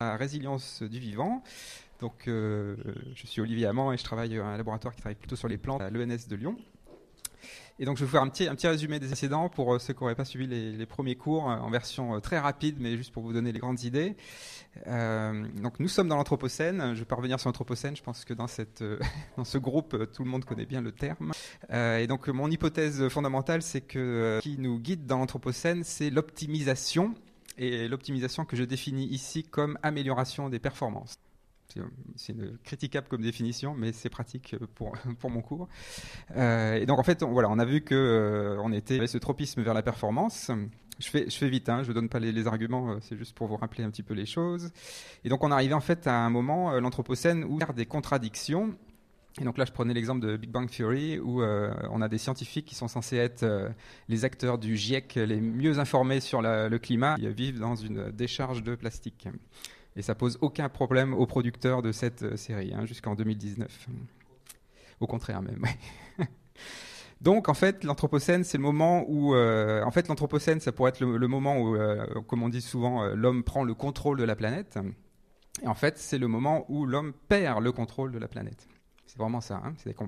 la résilience du vivant. Donc, euh, je suis Olivier Amand et je travaille à un laboratoire qui travaille plutôt sur les plantes à l'ENS de Lyon. Et donc, je vais vous faire un petit, un petit résumé des incidents pour euh, ceux qui n'auraient pas suivi les, premiers cours euh, en version très rapide, mais juste pour vous donner les grandes idées. donc, nous sommes dans l'Anthropocène. Je ne vais pas revenir sur l'Anthropocène. Je pense que dans, cette, dans ce groupe, tout le monde connaît bien le terme. et donc, mon hypothèse fondamentale, c'est que ce qui nous guide dans l'Anthropocène, c'est l'optimisation et l'optimisation que je définis ici comme amélioration des performances. C'est critiquable comme définition, mais c'est pratique pour, pour mon cours. Euh, et donc en fait, on, voilà, on a vu que euh, on était ce tropisme vers la performance. Je fais, je fais vite, hein, je ne donne pas les, arguments, euh, c'est juste pour vous rappeler un petit peu les choses. Et donc on arrivait en fait à un moment, l'Anthropocène, où il y a des contradictions et donc là, je prenais l'exemple de Big Bang Theory, où euh, on a des scientifiques qui sont censés être euh, les acteurs du GIEC les mieux informés sur le climat, qui vivent dans une décharge de plastique. Et ça pose aucun problème aux producteurs de cette euh, série, hein, jusqu'en 2019. Au contraire même. Donc en fait, l'anthropocène, c'est le moment où, en fait, l'anthropocène, ça pourrait être le, moment où, comme on dit souvent, l'homme prend le contrôle de la planète. Et en fait, c'est le moment où l'homme perd le contrôle de la planète. C'est vraiment ça. Hein. C'est le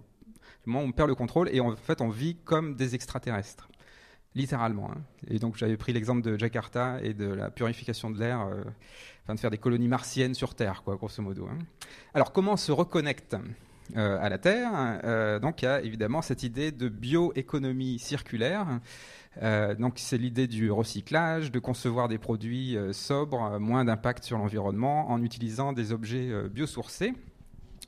moment où on perd le contrôle et en fait on vit comme des extraterrestres. Littéralement. Hein. Et donc j'avais pris l'exemple de Jakarta et de la purification de l'air, euh, enfin de faire des colonies martiennes sur Terre, quoi, grosso modo. Hein. Alors comment on se reconnecte euh, à la Terre euh, Donc il y a évidemment cette idée de bioéconomie circulaire. donc c'est l'idée du recyclage, de concevoir des produits sobres, moins d'impact sur l'environnement, en utilisant des objets biosourcés.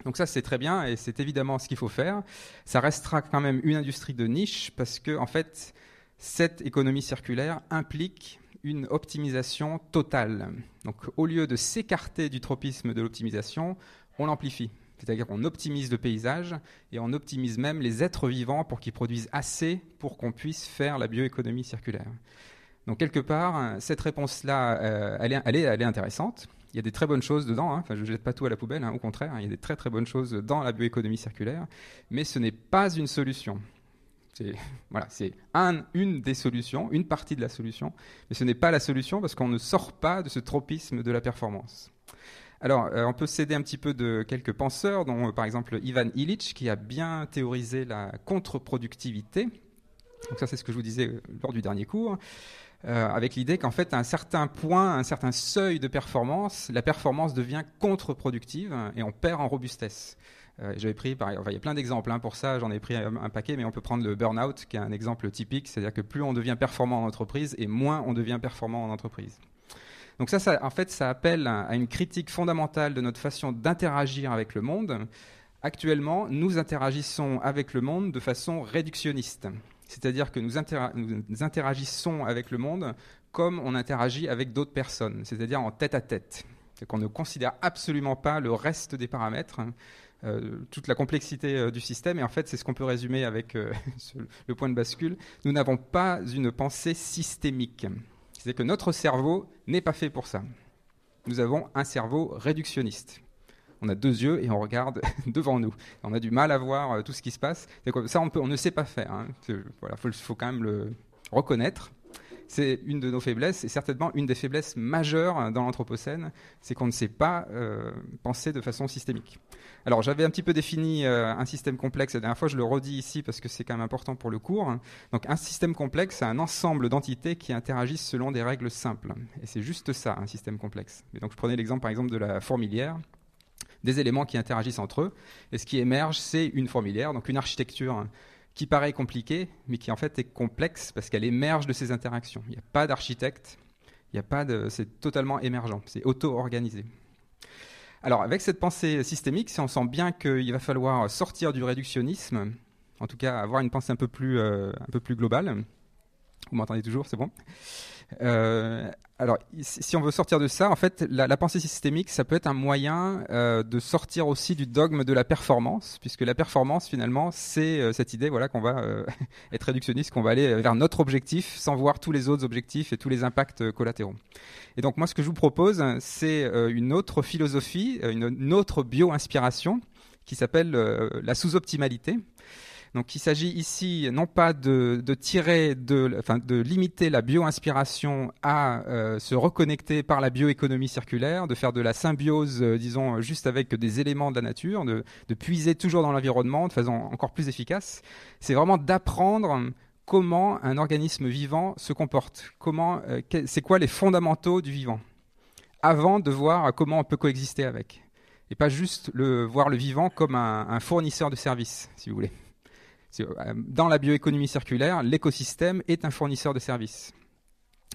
Donc ça, c'est très bien et c'est évidemment ce qu'il faut faire. Ça restera quand même une industrie de niche parce que, en fait, cette économie circulaire implique une optimisation totale. Donc au lieu de s'écarter du tropisme de l'optimisation, on l'amplifie. C'est-à-dire qu'on optimise le paysage et on optimise même les êtres vivants pour qu'ils produisent assez pour qu'on puisse faire la bioéconomie circulaire. Donc quelque part, cette réponse-là, euh, elle, est, intéressante. Il y a des très bonnes choses dedans, hein. enfin, je ne jette pas tout à la poubelle, hein. au contraire, il y a des très très bonnes choses dans la bioéconomie circulaire, mais ce n'est pas une solution. C'est voilà, c'est un, une des solutions, une partie de la solution, mais ce n'est pas la solution parce qu'on ne sort pas de ce tropisme de la performance. Alors, euh, on peut s'aider un petit peu de quelques penseurs, dont euh, par exemple Ivan Illich, qui a bien théorisé la contre-productivité. Donc ça, c'est ce que je vous disais euh, lors du dernier cours. Euh, avec l'idée qu'en fait, à un certain point, un certain seuil de performance, la performance devient contre-productive et on perd en robustesse. Euh, J'avais pris, par, il y a plein d'exemples hein, pour ça, j'en ai pris un, paquet, mais on peut prendre le burn-out, qui est un exemple typique, c'est-à-dire que plus on devient performant en entreprise et moins on devient performant en entreprise. Donc ça en fait, ça appelle à une critique fondamentale de notre façon d'interagir avec le monde. Actuellement, nous interagissons avec le monde de façon réductionniste. C'est-à-dire que nous, interagissons avec le monde comme on interagit avec d'autres personnes, c'est-à-dire en tête à tête. C'est qu'on ne considère absolument pas le reste des paramètres, hein, euh, toute la complexité euh, du système. Et en fait, c'est ce qu'on peut résumer avec euh, le point de bascule. Nous n'avons pas une pensée systémique. C'est que notre cerveau n'est pas fait pour ça. Nous avons un cerveau réductionniste on a deux yeux et on regarde devant nous. On a du mal à voir euh, tout ce qui se passe. Ça, on, ne sait pas faire. Hein. Il faut, quand même le reconnaître. C'est une de nos faiblesses et certainement une des faiblesses majeures dans l'Anthropocène, c'est qu'on ne sait pas euh, penser de façon systémique. Alors j'avais un petit peu défini euh, un système complexe la dernière fois, je le redis ici parce que c'est quand même important pour le cours. Donc un système complexe, c'est un ensemble d'entités qui interagissent selon des règles simples. Et c'est juste ça, un système complexe. Donc je prenais l'exemple par exemple de la fourmilière des éléments qui interagissent entre eux. Et ce qui émerge, c'est une fourmilière, donc une architecture qui paraît compliquée, mais qui en fait est complexe parce qu'elle émerge de ces interactions. Il n'y a pas d'architecte, il n'y a pas de, c'est totalement émergent, c'est auto-organisé. Alors avec cette pensée systémique, on sent bien qu'il va falloir sortir du réductionnisme, en tout cas avoir une pensée un peu plus, euh, un peu plus globale, vous m'entendez toujours, c'est bon euh, alors, si on veut sortir de ça, en fait, la, pensée systémique, ça peut être un moyen euh, de sortir aussi du dogme de la performance, puisque la performance, finalement, c'est euh, cette idée, voilà, qu'on va être réductionniste, qu'on va aller vers notre objectif sans voir tous les autres objectifs et tous les impacts collatéraux. Et donc, moi, ce que je vous propose, c'est une autre philosophie, une, une autre bio-inspiration qui s'appelle la sous-optimalité. Donc il s'agit ici non pas de, tirer, de, limiter la bio-inspiration à euh, se reconnecter par la bioéconomie circulaire, de faire de la symbiose, euh, disons, juste avec des éléments de la nature, de, puiser toujours dans l'environnement de façon encore plus efficace. C'est vraiment d'apprendre comment un organisme vivant se comporte, comment, euh, c'est quoi les fondamentaux du vivant, avant de voir comment on peut coexister avec, et pas juste le, voir le vivant comme un fournisseur de services, si vous voulez. Euh, dans la bioéconomie circulaire, l'écosystème est un fournisseur de services,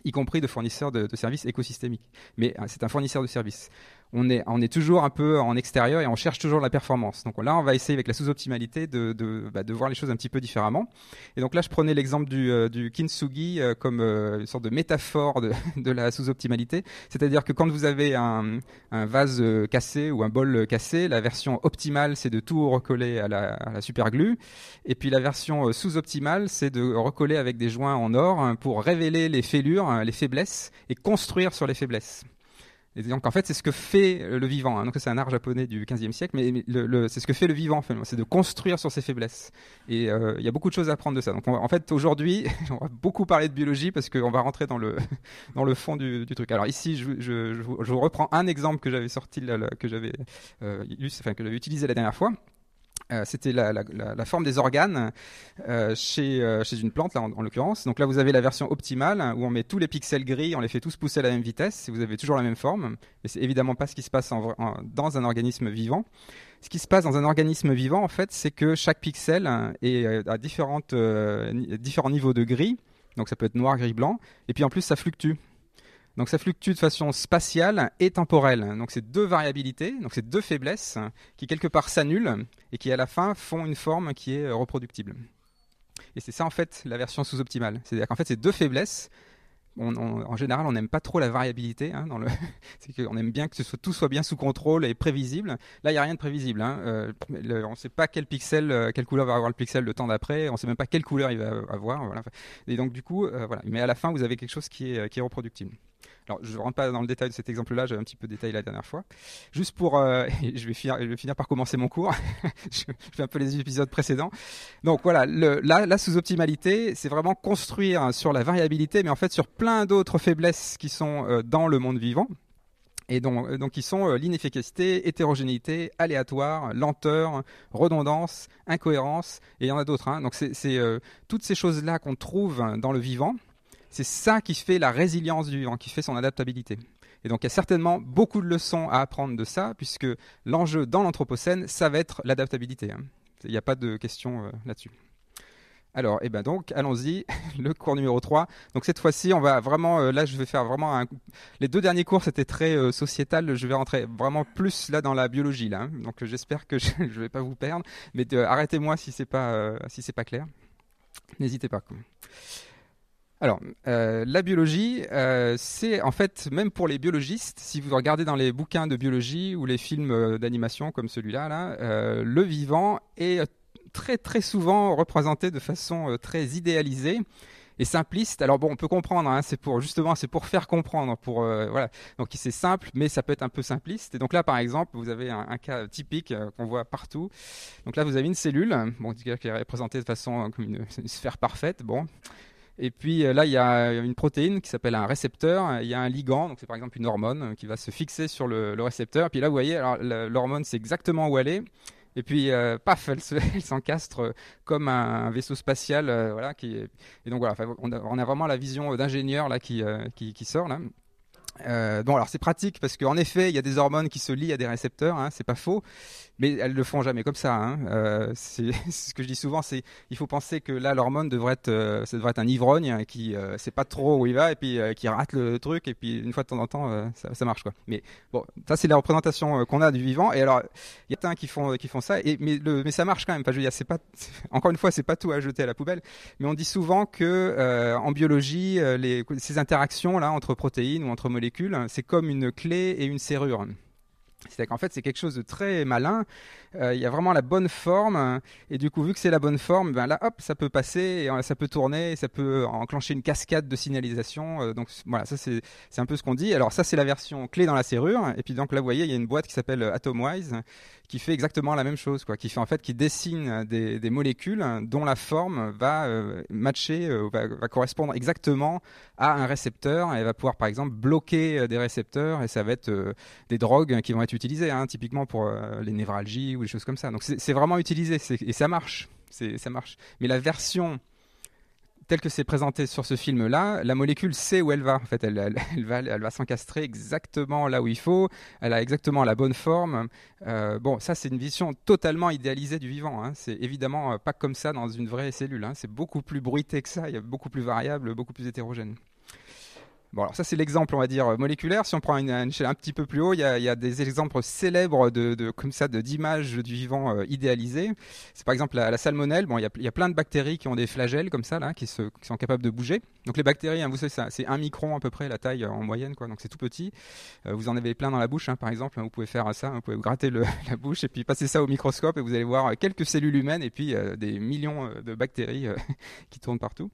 y compris de fournisseurs de, services écosystémiques. Mais euh, c'est un fournisseur de services on est, on est toujours un peu en extérieur et on cherche toujours la performance. Donc là, on va essayer avec la sous-optimalité de, de, bah, de, voir les choses un petit peu différemment. Et donc là, je prenais l'exemple du, euh, du kintsugi euh, comme euh, une sorte de métaphore de, de la sous-optimalité. C'est-à-dire que quand vous avez un, un, vase cassé ou un bol cassé, la version optimale, c'est de tout recoller à la, à la. Et puis la version sous-optimale, c'est de recoller avec des joints en or hein, pour révéler les fêlures, les faiblesses et construire sur les faiblesses. Et donc en fait, c'est ce que fait le vivant. Hein. Donc c'est un art japonais du 15e siècle, mais c'est ce que fait le vivant, c'est de construire sur ses faiblesses. Et euh, il y a beaucoup de choses à apprendre de ça. Donc en fait, aujourd'hui, on va beaucoup parler de biologie parce qu'on va rentrer dans le dans le fond du, truc. Alors ici, je, je, je, vous reprends un exemple que j'avais sorti, que j'avais euh, enfin, que j'avais utilisé la dernière fois. Euh, c'était la, forme des organes euh, chez, euh, chez une plante, là, en, l'occurrence. Donc là, vous avez la version optimale où on met tous les pixels gris, on les fait tous pousser à la même vitesse, et vous avez toujours la même forme. Mais c'est évidemment pas ce qui se passe dans un organisme vivant. Ce qui se passe dans un organisme vivant, en fait, c'est que chaque pixel est à différents niveaux de gris. Donc ça peut être noir, gris, blanc. Et puis en plus, ça fluctue. Donc ça fluctue de façon spatiale et temporelle. Donc c'est deux variabilités, donc c'est deux faiblesses qui quelque part s'annulent et qui à la fin font une forme qui est reproductible. Et c'est ça en fait la version sous-optimale. C'est-à-dire qu'en fait ces deux faiblesses en général, on n'aime pas trop la variabilité. Hein, aime bien que tout soit bien sous contrôle et prévisible. Là, il n'y a rien de prévisible. Hein. Euh, on ne sait pas quel pixel, euh, quelle couleur va avoir le pixel le temps d'après. On ne sait même pas quelle couleur il va avoir. Et donc, du coup, euh. Mais à la fin, vous avez quelque chose qui est reproductible. Alors, je ne rentre pas dans le détail de cet exemple-là, j'avais un petit peu détaillé la dernière fois. Juste pour, euh, je, vais finir, je vais finir par commencer mon cours. je, fais un peu les épisodes précédents. Donc voilà, le, la, sous-optimalité, c'est vraiment construire sur la variabilité, mais en fait sur plein d'autres faiblesses qui sont euh, dans le monde vivant. Et donc, euh, sont l'inefficacité, hétérogénéité, aléatoire, lenteur, redondance, incohérence, et il y en a d'autres. Hein. Donc c'est toutes ces choses-là qu'on trouve dans le vivant, c'est ça qui fait la résilience du vivant, qui fait son adaptabilité. Et donc il y a certainement beaucoup de leçons à apprendre de ça, puisque l'enjeu dans l'Anthropocène, ça va être l'adaptabilité. Hein. Il n'y a pas de question euh, là-dessus. Alors, eh ben donc, allons-y, le cours numéro 3. Donc cette fois-ci, on va vraiment, euh, là je vais faire vraiment un... Les deux derniers cours, c'était très euh, sociétal, je vais rentrer vraiment plus là dans la biologie, là. Hein. Donc j'espère que je ne vais pas vous perdre, mais arrêtez-moi si c'est pas, si pas clair. N'hésitez pas. Alors, euh, la biologie, euh, c'est en fait, même pour les biologistes, si vous regardez dans les bouquins de biologie ou les films euh, d'animation comme celui-là, là, le vivant est très très souvent représenté de façon très idéalisée et simpliste. Alors bon, on peut comprendre, hein, c'est pour justement, c'est pour faire comprendre, pour voilà. Donc c'est simple, mais ça peut être un peu simpliste. Et donc là, par exemple, vous avez un, cas typique qu'on voit partout. Donc là, vous avez une cellule, bon, qui est représentée de façon comme une, une sphère parfaite. Bon, et puis euh, là, il y a une protéine qui s'appelle un récepteur. Il y a un ligand, donc c'est par exemple une hormone euh, qui va se fixer sur le, récepteur. Puis là, vous voyez, l'hormone, c'est exactement où elle est. Et puis, euh, paf, elle, s'encastre comme un, vaisseau spatial, voilà. Et donc voilà, on a, vraiment la vision d'ingénieur qui, qui, sort là. Bon, alors c'est pratique parce qu'en effet, il y a des hormones qui se lient à des récepteurs, hein, c'est pas faux, mais elles le font jamais comme ça. Hein. Euh, c'est ce que je dis souvent, c'est il faut penser que là l'hormone devrait être, euh, ça devrait être un ivrogne qui euh, sait pas trop où il va et puis euh, qui rate le truc et puis une fois de temps en temps ça, ça, marche quoi. Mais bon, ça c'est la représentation qu'on a du vivant et alors il y a un qui font qui font ça et mais le mais ça marche quand même. Enfin, je veux dire, c'est pas encore une fois c'est pas tout à jeter à la poubelle, mais on dit souvent que en biologie les ces interactions là entre protéines ou entre molécules c'est comme une clé et une serrure. C'est qu'en fait, c'est quelque chose de très malin. Euh, il y a vraiment la bonne forme. Et du coup, vu que c'est la bonne forme, ben là, hop, ça peut passer, euh, ça peut tourner, ça peut enclencher une cascade de signalisation. Euh, donc voilà, ça c'est un peu ce qu'on dit. Alors ça, c'est la version clé dans la serrure. Et puis donc là, vous voyez, il y a une boîte qui s'appelle Atomwise qui fait exactement la même chose, quoi, qui fait en fait qui dessine des, des molécules dont la forme va matcher, va, va, correspondre exactement à un récepteur et va pouvoir par exemple bloquer des récepteurs et ça va être des drogues qui vont être utilisé, hein, typiquement pour euh, les névralgies ou des choses comme ça. Donc c'est vraiment utilisé et ça marche. Ça marche. Mais la version telle que c'est présenté sur ce film-là, la molécule sait où elle va. En fait, elle, elle, va, elle va s'encastrer exactement là où il faut. Elle a exactement la bonne forme. Euh, bon, ça, c'est une vision totalement idéalisée du vivant. Hein. C'est évidemment euh, pas comme ça dans une vraie cellule. Hein. C'est beaucoup plus bruité que ça. Il y a beaucoup plus variable, beaucoup plus hétérogène. Bon, alors ça c'est l'exemple, on va dire moléculaire. Si on prend une, échelle un petit peu plus haut, il y a, des exemples célèbres de, comme ça d'images du vivant euh, idéalisé. C'est par exemple la, salmonelle. Bon, il y, a, plein de bactéries qui ont des flagelles comme ça là, qui, sont capables de bouger. Donc les bactéries, hein, vous savez, c'est un micron à peu près la taille en moyenne, quoi. Donc c'est tout petit. Euh, vous en avez plein dans la bouche, hein, par exemple. Vous pouvez faire ça, vous pouvez gratter la bouche et puis passer ça au microscope et vous allez voir quelques cellules humaines et puis euh, des millions de bactéries qui tournent partout.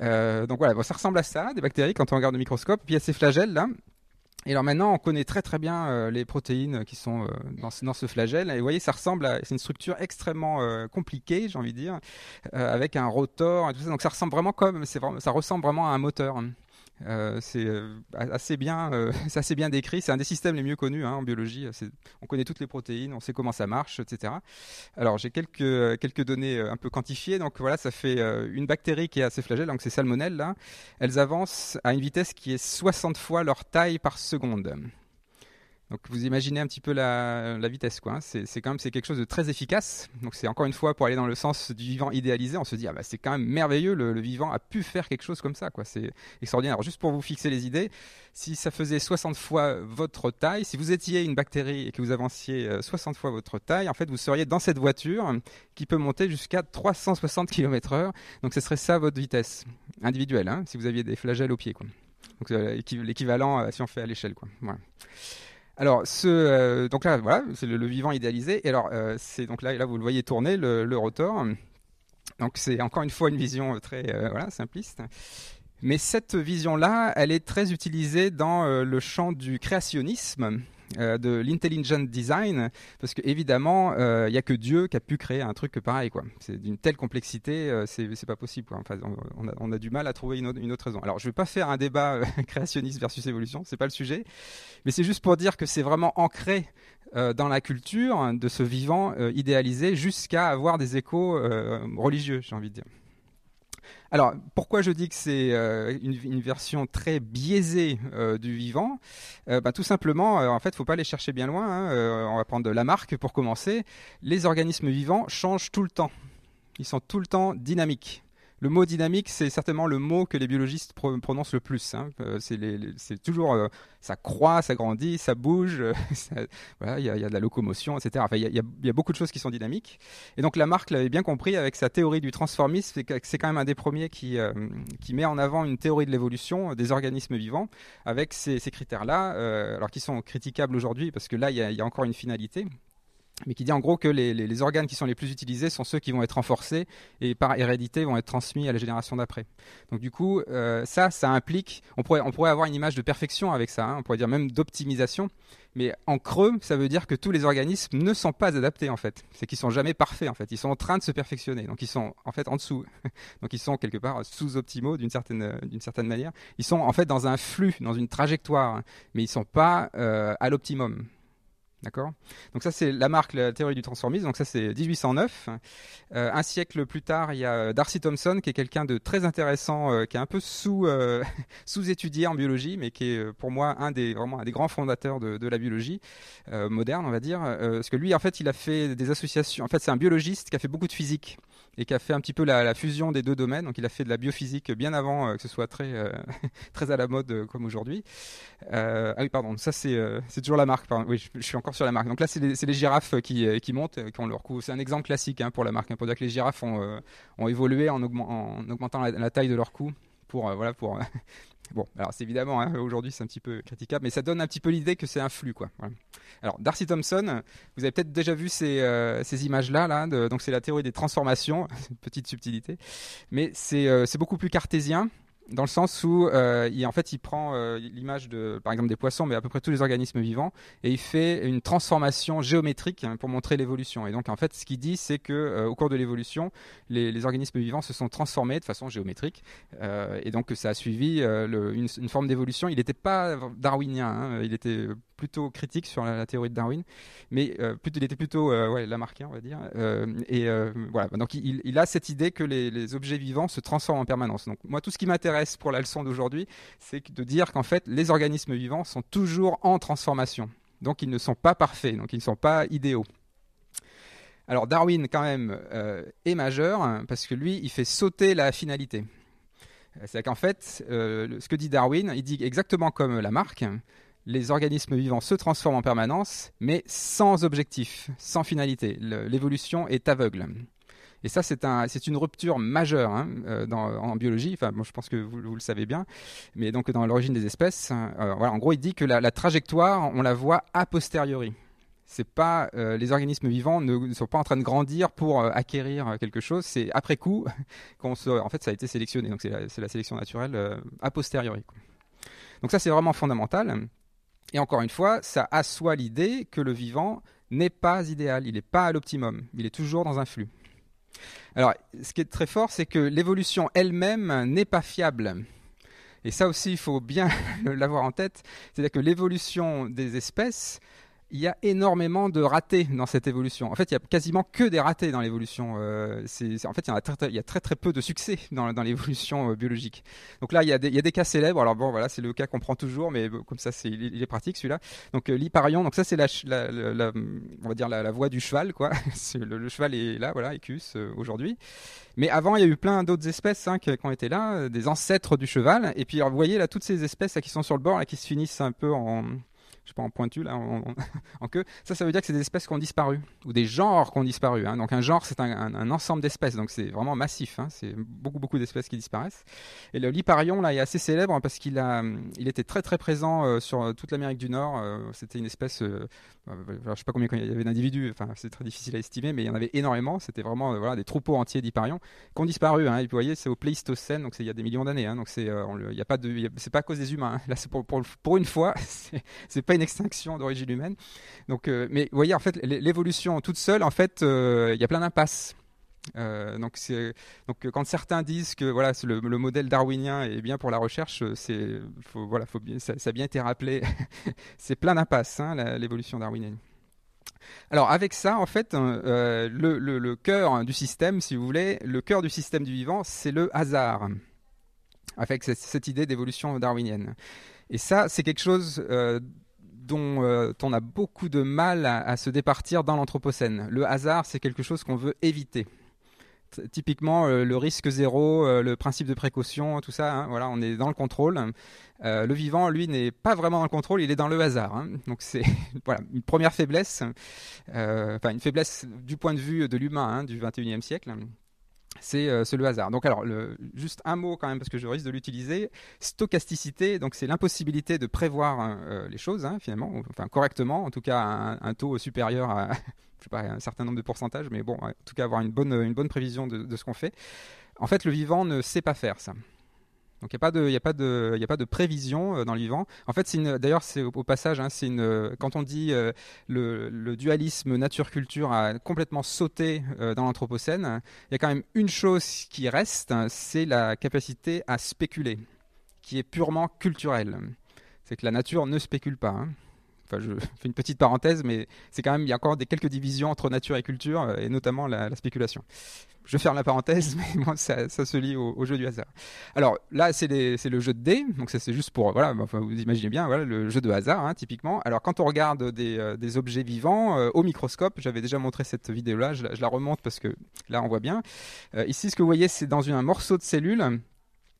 donc voilà, ça ressemble à ça, des bactéries quand on regarde microscope. Puis il y a ces flagelles là. Et alors maintenant, on connaît très très bien euh, les protéines qui sont euh, dans, ce, flagelle. Et vous voyez, ça ressemble à c'est une structure extrêmement euh, compliquée, j'ai envie de dire, avec un rotor et tout ça. Donc ça ressemble vraiment comme, ça ressemble vraiment à un moteur. Euh, c'est euh, assez bien, euh, assez bien décrit. C'est un des systèmes les mieux connus hein, en biologie. On connaît toutes les protéines, on sait comment ça marche, etc. Alors j'ai quelques données un peu quantifiées. Donc voilà, ça fait une bactérie qui est assez flagelle, donc c'est salmonelle. Elles avancent à une vitesse qui est 60 fois leur taille par seconde. Donc vous imaginez un petit peu la, vitesse, quoi. Hein. C'est quand même c'est quelque chose de très efficace. Donc c'est encore une fois pour aller dans le sens du vivant idéalisé, on se dit ah bah c'est quand même merveilleux, le, vivant a pu faire quelque chose comme ça, quoi. C'est extraordinaire. Alors juste pour vous fixer les idées, si ça faisait 60 fois votre taille, si vous étiez une bactérie et que vous avanciez 60 euh, fois votre taille, en fait vous seriez dans cette voiture qui peut monter jusqu'à 360 km/h. Donc ce serait ça votre vitesse individuelle, hein, si vous aviez des flagelles au pied, quoi. Donc euh, l'équivalent euh, si on fait à l'échelle, quoi. Alors, ce, euh, donc là, voilà, c'est le, vivant idéalisé. Et alors, euh, c'est donc là, vous le voyez tourner le, rotor. Donc, c'est encore une fois une vision très euh, voilà, simpliste. Mais cette vision-là, elle est très utilisée dans le champ du créationnisme. Euh, de l'intelligent design, parce qu'évidemment, il euh, n'y a que Dieu qui a pu créer un truc pareil. Quoi. C'est d'une telle complexité, euh, c'est pas possible. Quoi. Enfin, on, a, on, a, du mal à trouver une autre, raison. Alors, je ne vais pas faire un débat créationniste versus évolution, c'est pas le sujet, mais c'est juste pour dire que c'est vraiment ancré dans la culture de ce vivant idéalisé jusqu'à avoir des échos religieux, j'ai envie de dire. Alors, pourquoi je dis que c'est euh, une, version très biaisée euh, du vivant? Euh, bah, Tout simplement, en fait, il ne faut pas aller chercher bien loin. Hein. on va prendre de Lamarck pour commencer. Les organismes vivants changent tout le temps. Ils sont tout le temps dynamiques. Le mot dynamique, c'est certainement le mot que les biologistes prononcent le plus. Hein. Euh, c'est toujours, euh, ça croît, ça grandit, ça bouge, il y, a de la locomotion, etc. il y, a beaucoup de choses qui sont dynamiques. Et donc Lamarck l'avait bien compris avec sa théorie du transformisme, c'est quand même un des premiers euh, qui met en avant une théorie de l'évolution des organismes vivants avec ces, critères-là, alors qui sont critiquables aujourd'hui parce que là, il y, a encore une finalité mais qui dit en gros que les, organes qui sont les plus utilisés sont ceux qui vont être renforcés et par hérédité vont être transmis à la génération d'après. Donc du coup, euh, ça, ça implique, on pourrait, on pourrait avoir une image de perfection avec ça, hein, on pourrait dire même d'optimisation, mais en creux, ça veut dire que tous les organismes ne sont pas adaptés en fait. C'est qu'ils sont jamais parfaits en fait, ils sont en train de se perfectionner, donc ils sont en fait en dessous, donc ils sont quelque part sous-optimaux d'une certaine, certaine manière. Ils sont en fait dans un flux, dans une trajectoire, hein, mais ils sont pas euh, à l'optimum. D'accord? Donc ça c'est Lamarck, la théorie du transformisme, donc ça c'est 1809. Euh, un siècle plus tard, il y a Darcy Thompson qui est quelqu'un de très intéressant, euh, qui est un peu sous, euh, sous-étudié en biologie, mais qui est pour moi un des, vraiment des grands fondateurs de, de la biologie moderne, on va dire. parce que lui en fait il a fait des associations, en fait c'est un biologiste qui a fait beaucoup de physique et qui a fait un petit peu la, la, fusion des deux domaines. Donc il a fait de la biophysique bien avant que ce soit très, très à la mode comme aujourd'hui. ah oui pardon, ça c'est, toujours Lamarck, pardon. oui je, suis encore sur la marque. Donc là, c'est les, girafes qui, euh, qui montent, qui ont leur cou. C'est un exemple classique hein, pour la marque, hein, pour dire que les girafes ont, euh, ont évolué en, augmentant la, taille de leur cou pour, euh, voilà, pour, Bon, alors c'est évidemment, hein, aujourd'hui c'est un petit peu critiquable, mais ça donne un petit peu l'idée que c'est un flux. Quoi. Alors Darcy Thompson, vous avez peut-être déjà vu ces, euh, images-là, là, donc c'est la théorie des transformations, petite subtilité, mais c'est euh, beaucoup plus cartésien dans le sens où euh, il, en fait il prend euh, l'image de par exemple des poissons mais à peu près tous les organismes vivants et il fait une transformation géométrique hein, pour montrer l'évolution. Et donc en fait ce qu'il dit c'est que euh, au cours de l'évolution les, organismes vivants se sont transformés de façon géométrique et donc ça a suivi une, forme d'évolution. Il n'était pas darwinien hein, il était plutôt critique sur la, théorie de Darwin, mais euh, il était plutôt euh, on va dire. Euh, et voilà, donc il, a cette idée que les, objets vivants se transforment en permanence. Donc moi, tout ce qui m'intéresse pour la leçon d'aujourd'hui, c'est de dire qu'en fait, les organismes vivants sont toujours en transformation. Donc ils ne sont pas parfaits, donc ils ne sont pas idéaux. Alors Darwin, quand même, est majeur, hein, parce que lui, il fait sauter la finalité. C'est qu'en fait, ce que dit Darwin, il dit exactement comme Lamarck, les organismes vivants se transforment en permanence, mais sans objectif, sans finalité. L'évolution est aveugle. Et ça, c'est un, une rupture majeure hein, euh, en biologie. Enfin, je pense que vous, le savez bien. Mais donc, dans l'origine des espèces, euh, voilà, en gros, il dit que la, trajectoire, on la voit a posteriori. Pas euh, les organismes vivants ne, sont pas en train de grandir pour acquérir quelque chose. C'est après coup qu'on se, en fait, ça a été sélectionné. Donc, c'est la, sélection naturelle a posteriori. Donc ça, c'est vraiment fondamental. Et encore une fois, ça assoit l'idée que le vivant n'est pas idéal, il n'est pas à l'optimum, il est toujours dans un flux. Alors, ce qui est très fort, c'est que l'évolution elle-même n'est pas fiable. Et ça aussi, il faut bien l'avoir en tête. C'est-à-dire que l'évolution des espèces il y a énormément de ratés dans cette évolution. En fait, il y a quasiment que des ratés dans l'évolution. Euh, en fait, il y, a très, très, peu de succès dans, l'évolution euh, biologique. Donc là, il y, a des, il y, a des, cas célèbres. Alors bon, voilà, c'est le cas qu'on prend toujours, mais comme ça, c'est, il est pratique celui-là. Donc euh, l'hyparion, donc ça c'est la, la, on va dire la, voie du cheval, quoi. le, cheval est là, voilà, Ecus euh, aujourd'hui. Mais avant, il y a eu plein d'autres espèces hein, qui, qui, ont été là, des ancêtres du cheval. Et puis, vous voyez là toutes ces espèces là, qui sont sur le bord, là, qui se finissent un peu en je sais pas, en pointu, là, en, queue. Ça, ça veut dire que c'est des espèces qui ont disparu, ou des genres qui ont disparu. Hein. Donc un genre, c'est un, ensemble d'espèces, donc c'est vraiment massif. Hein. C'est beaucoup, beaucoup d'espèces qui disparaissent. Et le liparion, là, est assez célèbre parce qu'il a, il était très, très présent euh, sur toute l'Amérique du Nord. Euh, c'était une espèce, euh, je sais pas combien il y avait d'individus, enfin, c'est très difficile à estimer, mais il y en avait énormément. C'était vraiment voilà, des troupeaux entiers d'hyparions qui ont disparu. Hein. Vous voyez, c'est au Pléistocène, donc c'est il y a des millions d'années. Donc c'est, il pas pas à cause des humains. Là, c'est pour, pour, pour, une fois, c'est pas une extinction d'origine humaine. Donc, euh, mais vous voyez, en fait, l'évolution toute seule, en fait, euh, il y a plein d'impasses. Euh, donc, donc quand certains disent que voilà le, le, modèle darwinien est bien pour la recherche, voilà, faut bien, ça, a bien été rappelé. c'est plein d'impasses hein, l'évolution darwinienne. Alors avec ça, en fait, le, le, cœur du système, si vous voulez, le cœur du système du vivant, c'est le hasard, avec cette, idée d'évolution darwinienne. Et ça, c'est quelque chose euh, dont euh, on a beaucoup de mal à, se départir dans l'Anthropocène. Le hasard, c'est quelque chose qu'on veut éviter. typiquement, euh, le risque zéro, le principe de précaution, tout ça, hein, voilà, on est dans le contrôle. le vivant, lui, n'est pas vraiment dans le contrôle, il est dans le hasard. Hein. Donc c'est voilà, une première faiblesse, enfin une faiblesse du point de vue de l'humain hein, du 21e siècle. Euh, c'est le hasard. Donc alors, juste un mot quand même parce que je risque de l'utiliser. Stochasticité, donc c'est l'impossibilité de prévoir hein, euh, les choses hein, finalement, enfin correctement, en tout cas un, taux supérieur à un certain nombre de pourcentages, mais bon, en tout cas avoir une bonne, une bonne prévision de ce qu'on fait. En fait, le vivant ne sait pas faire ça. Donc il n'y a pas de, prévision euh, dans le vivant. En fait, d'ailleurs, c'est au, passage, hein, quand on dit euh, le, dualisme nature-culture a complètement sauté euh, dans l'anthropocène, il y a quand même une chose qui reste, c'est la capacité à spéculer, qui est purement culturelle. C'est que la nature ne spécule pas. Hein. Je fais une petite parenthèse, mais c'est quand même, il y a encore des quelques divisions entre nature et culture, et notamment la spéculation je ferme la parenthèse, mais moi, ça, se lit au, jeu du hasard. Alors là, c'est le jeu de dés, donc ça c'est juste pour, voilà, enfin, vous imaginez bien, le jeu de hasard, hein, typiquement. Alors quand on regarde des, euh, objets vivants euh, au microscope, j'avais déjà montré cette vidéo-là, je, la remonte parce que là on voit bien. Euh, ici, ce que vous voyez, c'est dans un morceau de cellule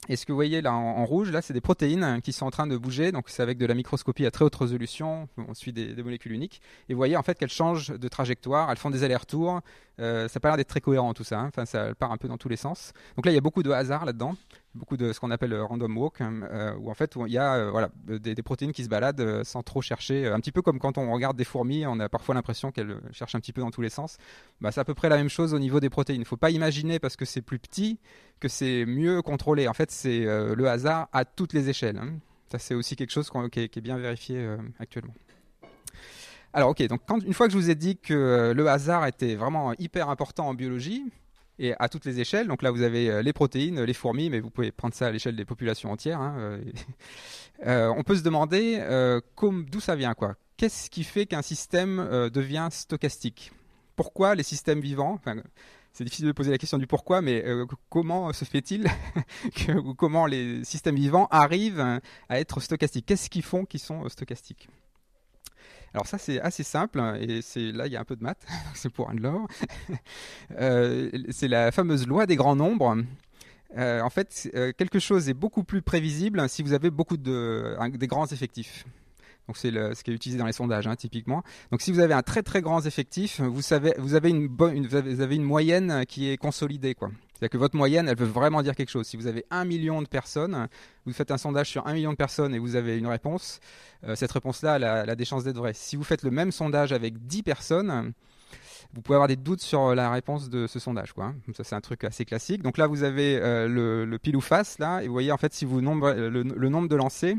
et ce que vous voyez là en, rouge, là, c'est des protéines qui sont en train de bouger. Donc c'est avec de la microscopie à très haute résolution. On suit des, molécules uniques. Et vous voyez en fait qu'elles changent de trajectoire, elles font des allers-retours. Euh, ça n'a pas l'air d'être très cohérent tout ça. Hein. Enfin, ça part un peu dans tous les sens. Donc là, il y a beaucoup de hasard là-dedans. Beaucoup de ce qu'on appelle random walk, hein, où en fait il y a voilà, des, protéines qui se baladent sans trop chercher, un petit peu comme quand on regarde des fourmis, on a parfois l'impression qu'elles cherchent un petit peu dans tous les sens. Bah, c'est à peu près la même chose au niveau des protéines. Il ne faut pas imaginer parce que c'est plus petit que c'est mieux contrôlé. En fait, c'est le hasard à toutes les échelles. Hein. Ça, c'est aussi quelque chose qui est, bien vérifié actuellement. Alors ok, donc quand, une fois que je vous ai dit que euh, le hasard était vraiment hyper important en biologie, et à toutes les échelles, donc là vous avez euh, les protéines, les fourmis, mais vous pouvez prendre ça à l'échelle des populations entières, hein, euh, on peut se demander d'où ça vient, quoi? Qu'est-ce qui fait qu'un système devient stochastique? Pourquoi les systèmes vivants, c'est difficile de poser la question du pourquoi, mais comment se fait-il ou comment les systèmes vivants arrivent à être stochastiques? Qu'est-ce qu'ils font qui sont stochastiques? Alors ça c'est assez simple et c'est là il y a un peu de maths, c'est pour l'or. Euh, c'est la fameuse loi des grands nombres. Euh, en fait, euh, quelque chose est beaucoup plus prévisible si vous avez beaucoup de des grands effectifs. Donc c'est ce qui est utilisé dans les sondages hein, typiquement. Donc si vous avez un très très grand effectif, vous savez vous avez une, bonne, vous avez une moyenne qui est consolidée quoi. C'est-à-dire que votre moyenne, elle veut vraiment dire quelque chose. Si vous avez un million de personnes, vous faites un sondage sur un million de personnes et vous avez une réponse, euh, cette réponse-là, elle, a des chances d'être vraie. Si vous faites le même sondage avec 10 personnes, vous pouvez avoir des doutes sur la réponse de ce sondage. Hein. Ça, c'est un truc assez classique. Donc là, vous avez euh, le, pile ou face, là, et vous voyez, en fait, si vous nombre, le, nombre de lancers,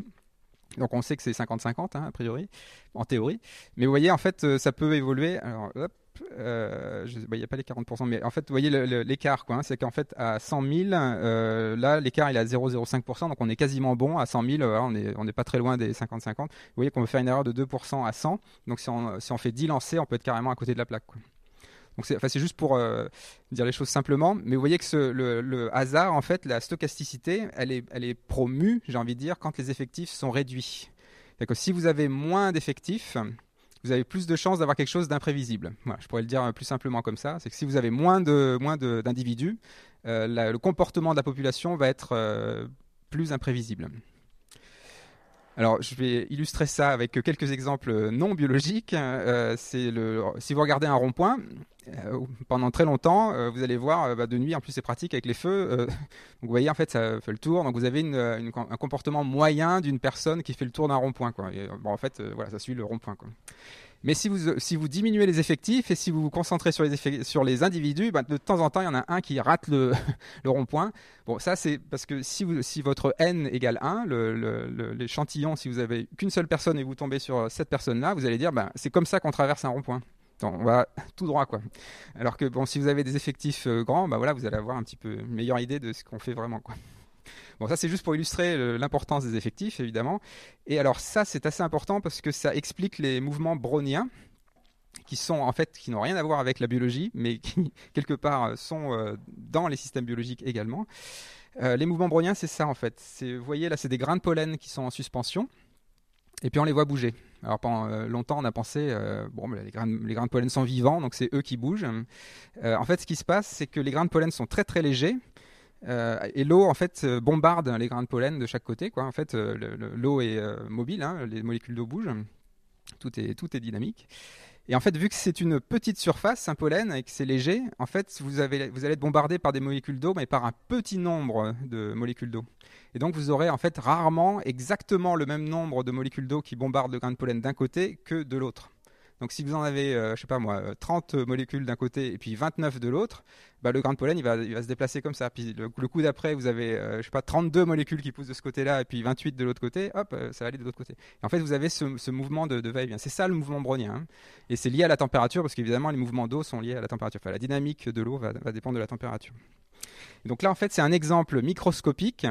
donc on sait que c'est 50-50, hein, a priori, en théorie. Mais vous voyez, en fait, euh, ça peut évoluer. Alors, hop, euh, bah, il n'y a pas les 40%, mais en fait, vous voyez l'écart, quoi. Hein, c'est qu'en fait, à 100 000, euh, là, l'écart il est à 0,05%, donc on est quasiment bon. À 100 000, euh, on n'est pas très loin des 50-50. Vous voyez qu'on peut faire une erreur de 2% à 100, donc si on, si on fait 10 lancers, on peut être carrément à côté de la plaque. Quoi. Donc c'est, enfin, juste pour dire les choses simplement, mais vous voyez que le, hasard, en fait, la stochasticité, elle est, promue, j'ai envie de dire, quand les effectifs sont réduits. C'est-à-dire que si vous avez moins d'effectifs, vous avez plus de chances d'avoir quelque chose d'imprévisible. je pourrais le dire plus simplement comme ça. C'est que si vous avez moins d'individus, euh, le comportement de la population va être euh, plus imprévisible. Alors, je vais illustrer ça avec quelques exemples non biologiques. Euh, le, si vous regardez un rond-point, euh, pendant très longtemps, euh, vous allez voir bah, de nuit, en plus c'est pratique avec les feux. donc vous voyez, en fait, ça fait le tour. Donc vous avez un comportement moyen d'une personne qui fait le tour d'un rond-point. Bon, en fait, voilà, ça suit le rond-point. Mais si vous, si vous diminuez les effectifs et si vous vous concentrez sur les, sur les individus, bah, de temps en temps, il y en a un qui rate le, le rond-point. Bon, ça, c'est parce que si, vous, si votre n égale 1, l'échantillon, si vous avez qu'une seule personne et vous tombez sur cette personne-là, vous allez dire, bah, c'est comme ça qu'on traverse un rond-point. On va tout droit, quoi. Alors que, bon, si vous avez des effectifs euh, grands, bah voilà, vous allez avoir un petit peu une meilleure idée de ce qu'on fait vraiment, quoi. Bon, ça c'est juste pour illustrer l'importance des effectifs, évidemment. Et alors ça c'est assez important parce que ça explique les mouvements browniens qui sont en fait qui n'ont rien à voir avec la biologie, mais qui quelque part sont euh, dans les systèmes biologiques également. Euh, les mouvements browniens, c'est ça en fait. Vous voyez là, c'est des grains de pollen qui sont en suspension, et puis on les voit bouger. Alors pendant euh, longtemps, on a pensé, bon, les grains, les grains de pollen sont vivants, donc c'est eux qui bougent. en fait, ce qui se passe, c'est que les grains de pollen sont très très légers, euh, et l'eau en fait euh, bombarde les grains de pollen de chaque côté. En fait, euh, l'eau est mobile, hein, les molécules d'eau bougent, tout est, dynamique. Et en fait, vu que c'est une petite surface, un pollen, et que c'est léger, en fait, vous, vous allez être bombardé par des molécules d'eau, mais par un petit nombre de molécules d'eau. Et donc, vous aurez en fait rarement exactement le même nombre de molécules d'eau qui bombardent le grain de pollen d'un côté que de l'autre. Donc si vous en avez, euh, je sais pas moi, 30 euh, molécules d'un côté et puis 29 de l'autre, bah, le grain de pollen il va, se déplacer comme ça. Puis le, coup d'après, vous avez, euh, je sais pas, 32 molécules qui poussent de ce côté-là et puis 28 de l'autre côté, hop, ça va aller de l'autre côté. Et en fait, vous avez ce, mouvement de, de va-et-vient. C'est ça le mouvement brownien. Hein. Et c'est lié à la température parce qu'évidemment, les mouvements d'eau sont liés à la température. La dynamique de l'eau va dépendre de la température. Donc là, en fait, c'est un exemple microscopique.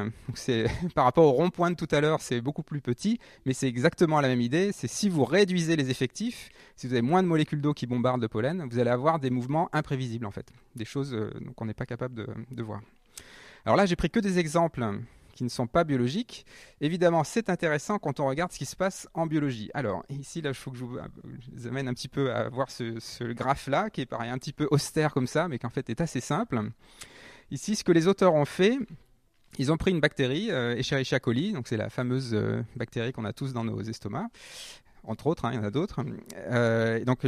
Par rapport au rond-point de tout à l'heure, c'est beaucoup plus petit, mais c'est exactement la même idée. C'est si vous réduisez les effectifs, si vous avez moins de molécules d'eau qui bombardent le pollen, vous allez avoir des mouvements imprévisibles en fait, des choses euh, qu'on n'est pas capable de, voir. Alors là, j'ai pris que des exemples qui ne sont pas biologiques. Évidemment, c'est intéressant quand on regarde ce qui se passe en biologie. Alors ici, là, il faut que je vous, amène un petit peu à voir ce, ce graphe-là, qui paraît un petit peu austère comme ça, mais qui en fait est assez simple. Ici, ce que les auteurs ont fait, ils ont pris une bactérie, euh, Escherichia coli, donc c'est la fameuse euh, bactérie qu'on a tous dans nos estomacs. entre autres, hein, il y en a d'autres. Euh, donc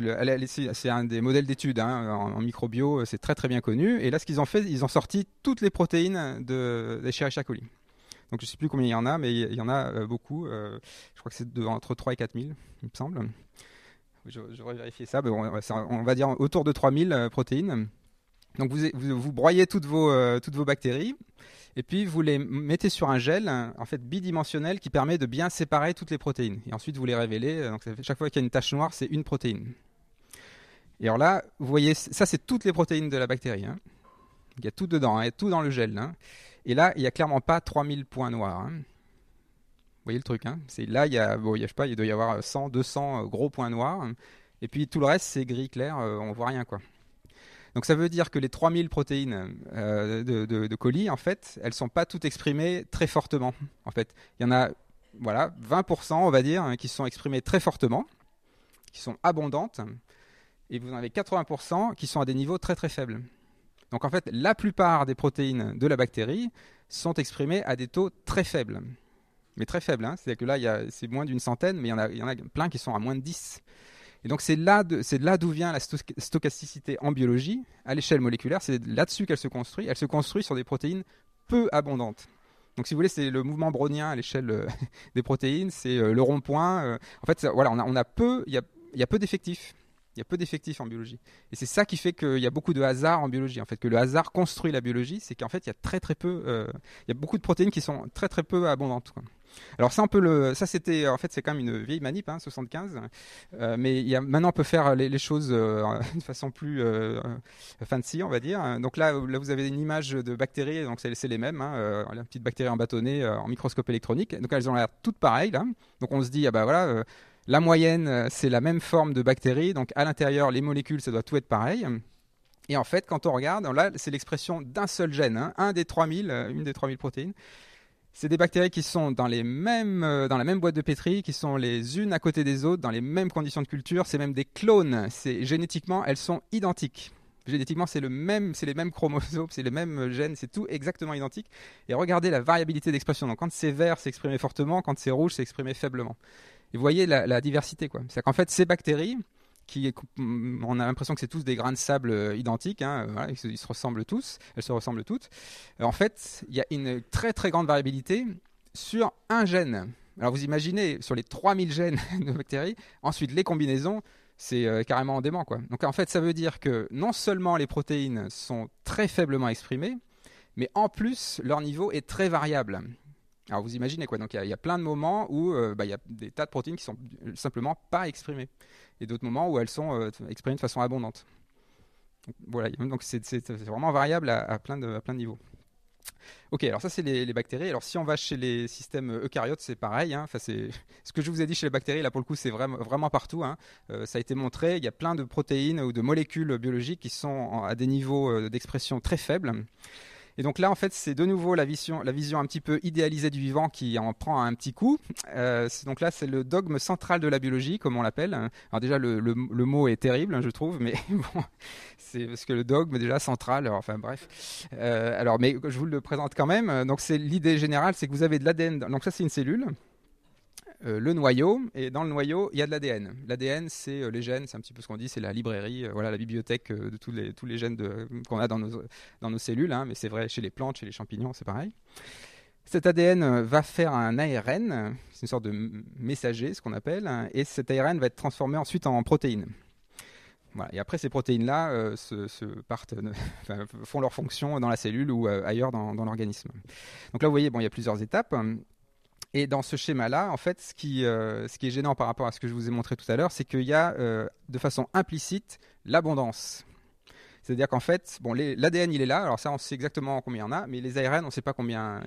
c'est un des modèles d'études hein, en, microbio, c'est très très bien connu. Et là, ce qu'ils ont fait, ils ont sorti toutes les protéines de, coli. Donc je ne sais plus combien il y en a, mais il y en a euh, beaucoup. Euh, je crois que c'est entre 3 et 4 000, il me semble. J'aurais vérifié ça, mais on, va dire autour de 3 000 protéines. Donc vous, broyez toutes vos, toutes vos bactéries et puis vous les mettez sur un gel en fait bidimensionnel qui permet de bien séparer toutes les protéines. Et ensuite vous les révélez. Donc chaque fois qu'il y a une tache noire, c'est une protéine. Et alors là, vous voyez, ça c'est toutes les protéines de la bactérie. Hein. Il y a tout dedans, hein, tout dans le gel. Hein. Et là, il n'y a clairement pas 3000 points noirs. Vous voyez le truc C'est là, il y a, bon, je sais pas, il doit y avoir 100, 200 gros points noirs. Et puis tout le reste, c'est gris clair. Euh, on voit rien quoi. Donc ça veut dire que les 3000 protéines euh, de, colis, en fait, elles ne sont pas toutes exprimées très fortement. En fait, il y en a voilà, 20%, on va dire, hein, qui sont exprimées très fortement, qui sont abondantes, et vous en avez 80% qui sont à des niveaux très très faibles. Donc en fait, la plupart des protéines de la bactérie sont exprimées à des taux très faibles. Mais très faibles, hein. c'est-à-dire que là, c'est moins d'une centaine, mais il y, en a, il y en a plein qui sont à moins de 10. Et donc c'est là, là d'où vient la stochasticité en biologie, à l'échelle moléculaire, c'est là-dessus qu'elle se construit. Elle se construit sur des protéines peu abondantes. Donc si vous voulez, c'est le mouvement brownien à l'échelle euh, des protéines, c'est euh, le rond-point. Euh. en fait, voilà, on a, peu, il y a, peu d'effectifs. Il y a peu d'effectifs en biologie. Et c'est ça qui fait qu'il y a beaucoup de hasard en biologie. En fait, que le hasard construit la biologie, c'est qu'en fait, il y a très très peu, il y a beaucoup de protéines qui sont très très peu abondantes. Alors ça, le, ça c'était, en fait, c'est quand même une vieille manip, 75. Hein, euh, mais y a, maintenant, on peut faire les, choses euh, de façon plus euh, fancy, on va dire. Donc là, là, vous avez une image de bactéries, donc c'est les mêmes, hein, la petite bactérie en bâtonnet en microscope électronique. Donc elles ont l'air toutes pareilles là. Donc on se dit, ah bah voilà, la moyenne, c'est la même forme de bactérie. Donc à l'intérieur, les molécules, ça doit tout être pareil. Et en fait, quand on regarde, là, c'est l'expression d'un seul gène, hein, un des 3000, une des 3000 protéines. C'est des bactéries qui sont dans, les mêmes, euh, dans la même boîte de pétri, qui sont les unes à côté des autres, dans les mêmes conditions de culture. C'est même des clones. C'est génétiquement, elles sont identiques. Génétiquement, c'est le même, c'est les mêmes chromosomes, c'est les mêmes gènes, c'est tout exactement identique. Et regardez la variabilité d'expression. Donc, quand c'est vert, c'est exprimé fortement. Quand c'est rouge, c'est exprimé faiblement. Et vous voyez la, la diversité, quoi. C'est qu'en fait, ces bactéries, qui on a l'impression que c'est tous des grains de sable euh, identiques, hein, ils, se, ressemblent tous, elles se ressemblent toutes. Euh, en fait, il y a une très très grande variabilité sur un gène. Alors vous imaginez, sur les 3000 gènes de bactéries, ensuite les combinaisons, c'est euh, carrément dément. Quoi. Donc en fait, ça veut dire que non seulement les protéines sont très faiblement exprimées, mais en plus, leur niveau est très variable. Alors vous imaginez quoi Donc il y, a plein de moments où bah, il y a des tas de protéines qui sont simplement pas exprimées et d'autres moments où elles sont euh, exprimées de façon abondante. voilà, donc c'est vraiment variable à, plein de, plein de niveaux. Ok, alors ça c'est les, bactéries. Alors si on va chez les systèmes eucaryotes, c'est pareil. Hein. C'est ce que je vous ai dit chez les bactéries. Là pour le coup, c'est vraiment, vraiment partout. Hein. Euh, ça a été montré. Il y a plein de protéines ou de molécules biologiques qui sont à des niveaux euh, d'expression très faibles. Et donc là, en fait, c'est de nouveau la vision, la vision un petit peu idéalisée du vivant qui en prend un petit coup. Euh, donc là, c'est le dogme central de la biologie, comme on l'appelle. Alors déjà, le, le, mot est terrible, hein, je trouve, mais bon, c'est parce que le dogme déjà central. enfin bref. Euh, alors, mais je vous le présente quand même. Donc c'est l'idée générale, c'est que vous avez de l'ADN. Donc ça, c'est une cellule. Euh, le noyau, et dans le noyau, il y a de l'ADN. L'ADN, c'est euh, les gènes, c'est un petit peu ce qu'on dit, c'est la librairie, euh, voilà, la bibliothèque de tous les, tous les gènes qu'on a dans nos, dans cellules, hein, mais c'est vrai chez les plantes, chez les champignons, c'est pareil. Cet ADN va faire un ARN, c'est une sorte de messager, ce qu'on appelle, hein, et cet ARN va être transformé ensuite en protéines. Et après, ces protéines-là se, font leur fonction dans la cellule ou ailleurs dans, l'organisme. Donc là, vous voyez, il y a plusieurs étapes. Et dans ce schéma-là, en fait, ce qui, euh, ce qui est gênant par rapport à ce que je vous ai montré tout à l'heure, c'est qu'il y a euh, de façon implicite l'abondance. C'est-à-dire qu'en fait, bon, l'ADN il est là, alors ça on sait exactement combien il y en a, mais les ARN on ne sait pas combien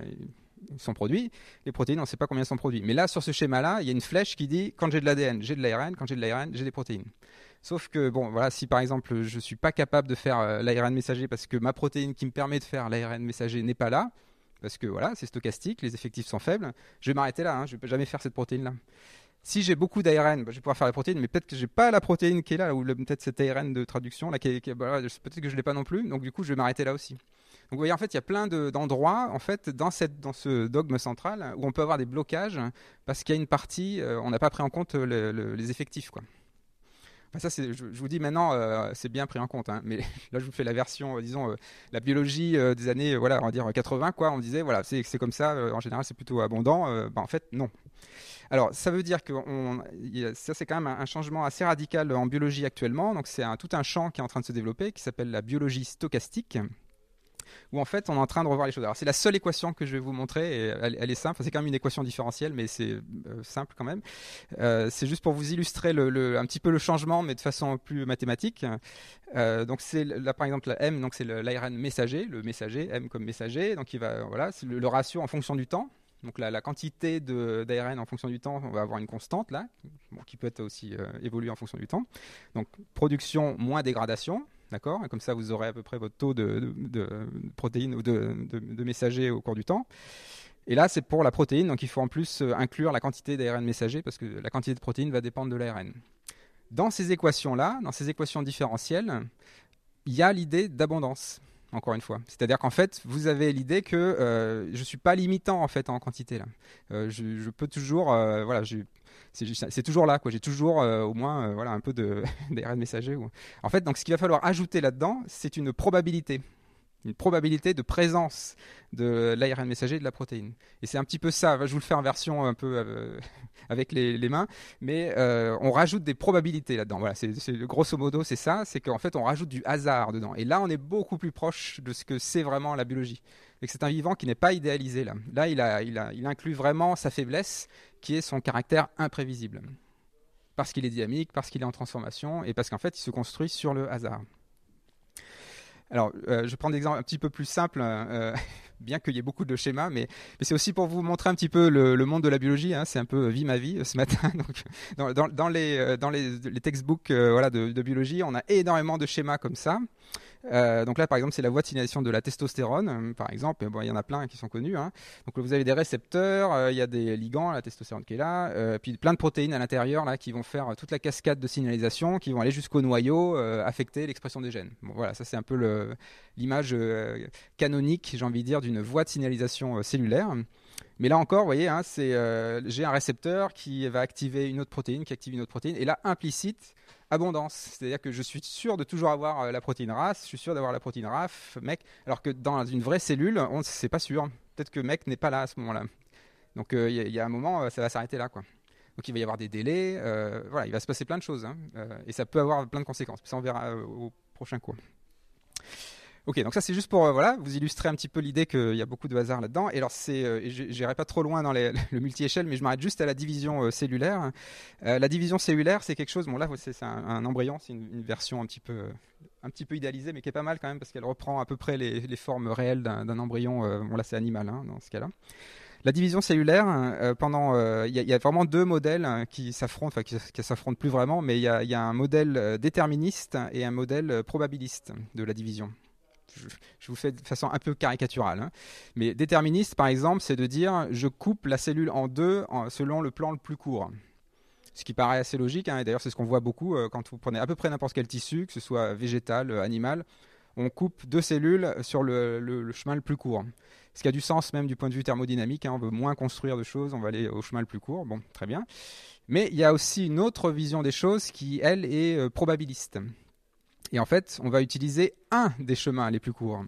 ils sont produits, les protéines on ne sait pas combien sont produits. Mais là sur ce schéma-là, il y a une flèche qui dit quand j'ai de l'ADN, j'ai de l'ARN, quand j'ai de l'ARN, j'ai des protéines. Sauf que bon, voilà, si par exemple je ne suis pas capable de faire euh, l'ARN messager parce que ma protéine qui me permet de faire l'ARN messager n'est pas là, parce que voilà, c'est stochastique, les effectifs sont faibles. Je vais m'arrêter là, hein, je ne vais jamais faire cette protéine-là. Si j'ai beaucoup d'ARN, bah, je vais pouvoir faire la protéine, mais peut-être que j'ai pas la protéine qui est là, ou peut-être cet ARN de traduction, là, peut-être que je l'ai pas non plus, donc du coup je vais m'arrêter là aussi. vous voyez, en fait, il y a plein d'endroits, en fait, dans, cette, dans ce dogme central, où on peut avoir des blocages parce qu'il y a une partie, euh, on n'a pas pris en compte les effectifs, quoi. Ça, je, vous dis maintenant, euh, c'est bien pris en compte, hein, mais là, je vous fais la version, euh, disons, la biologie des années, voilà, on va dire 80, quoi. On disait, voilà, c'est comme ça, en général, c'est plutôt abondant. Bah, en fait, non. Alors, ça veut dire que ça, c'est quand même un, changement assez radical en biologie actuellement. Donc, c'est tout un champ qui est en train de se développer qui s'appelle la biologie stochastique où en fait on est en train de revoir les choses. C'est la seule équation que je vais vous montrer, et elle, est simple, c'est quand même une équation différentielle, mais c'est euh, simple quand même. Euh, c'est juste pour vous illustrer un petit peu le changement, mais de façon plus mathématique. Euh, donc c'est là par exemple la M, donc c'est l'ARN messager, le messager, M comme messager, donc il va voilà, c'est le, ratio en fonction du temps. Donc la, quantité d'ARN en fonction du temps, on va avoir une constante là, qui peut être aussi évoluer en fonction du temps. Donc production moins dégradation, D'accord Comme ça, vous aurez à peu près votre taux de, protéines ou de, messagers au cours du temps. Et là, c'est pour la protéine, donc il faut en plus euh, inclure la quantité d'ARN messager parce que la quantité de protéines va dépendre de l'ARN. Dans ces équations-là, dans ces équations différentielles, il y a l'idée d'abondance encore une fois. C'est-à-dire qu'en fait, vous avez l'idée que euh, je ne suis pas limitant en fait en quantité. Euh, je, peux toujours, voilà, c'est toujours là quoi. J'ai toujours au moins voilà un peu d'ARN messager. En fait, donc ce qu'il va falloir ajouter là-dedans, c'est une probabilité une probabilité de présence de l'ARN messager et de la protéine. Et c'est un petit peu ça, je vous le fais en version un peu euh, avec les, mains, mais euh, on rajoute des probabilités là-dedans. Voilà, c'est, grosso modo c'est ça, c'est qu'en fait on rajoute du hasard dedans. Et là on est beaucoup plus proche de ce que c'est vraiment la biologie. C'est un vivant qui n'est pas idéalisé là. Là il, inclut vraiment sa faiblesse qui est son caractère imprévisible. Parce qu'il est dynamique, parce qu'il est en transformation et parce qu'en fait il se construit sur le hasard. Alors, euh, je prends des exemples un petit peu plus simples, euh, bien qu'il y ait beaucoup de schémas, mais, c'est aussi pour vous montrer un petit peu le, monde de la biologie. Hein. c'est un peu vie ma vie ce matin. Dans, les, textbooks euh, voilà, de, biologie, on a énormément de schémas comme ça. Euh, donc là, par exemple, c'est la voie de signalisation de la testostérone, euh, par exemple. Bon, il y en a plein qui sont connus. Hein. Donc vous avez des récepteurs, euh, il y a des ligands, la testostérone qui est là, puis plein de protéines à l'intérieur là qui vont faire toute la cascade de signalisation, qui vont aller jusqu'au noyau, affecter l'expression des gènes. Bon, voilà, ça c'est un peu l'image canonique, j'ai envie de dire, d'une voie de signalisation cellulaire. Mais là encore, vous voyez, hein, j'ai un récepteur qui va activer une autre protéine, qui active une autre protéine, et là implicite abondance. C'est-à-dire que je suis sûr de toujours avoir euh, la protéine RAS, je suis sûr d'avoir la protéine RAF, mec, alors que dans une vraie cellule, on c'est pas sûr. Peut-être que mec n'est pas là à ce moment-là. Donc il euh, y, a un moment, euh, ça va s'arrêter là, quoi. Donc il va y avoir des délais, voilà, il va se passer plein de choses, hein, et ça peut avoir plein de conséquences. Ça on verra au prochain cours. Ok, donc ça c'est juste pour euh, voilà, vous illustrer un petit peu l'idée qu'il y a beaucoup de hasard là-dedans. Et alors euh, j'irai pas trop loin dans le multi-échelle, mais je m'arrête juste à la division euh, cellulaire. la division cellulaire, c'est quelque chose. Bon là, c'est un, embryon, c'est une, version un petit peu, un petit peu idéalisée, mais qui est pas mal quand même parce qu'elle reprend à peu près les, formes réelles d'un embryon. bon là, c'est animal hein, dans ce cas-là. La division cellulaire, pendant, il y, a vraiment deux modèles hein, qui s'affrontent, enfin qui, qui s'affrontent plus vraiment, mais il y, a un modèle déterministe et un modèle probabiliste de la division je, vous fais de façon un peu caricaturale. Hein. Mais déterministe, par exemple, c'est de dire je coupe la cellule en deux selon le plan le plus court. Ce qui paraît assez logique, hein, et d'ailleurs c'est ce qu'on voit beaucoup euh, quand vous prenez à peu près n'importe quel tissu, que ce soit végétal, euh, animal, on coupe deux cellules sur le, chemin le plus court. Ce qui a du sens même du point de vue thermodynamique, hein, on veut moins construire de choses, on va aller au chemin le plus court, bon, très bien. Mais il y a aussi une autre vision des choses qui, elle, est euh, probabiliste. Et en fait, on va utiliser un des chemins les plus courts.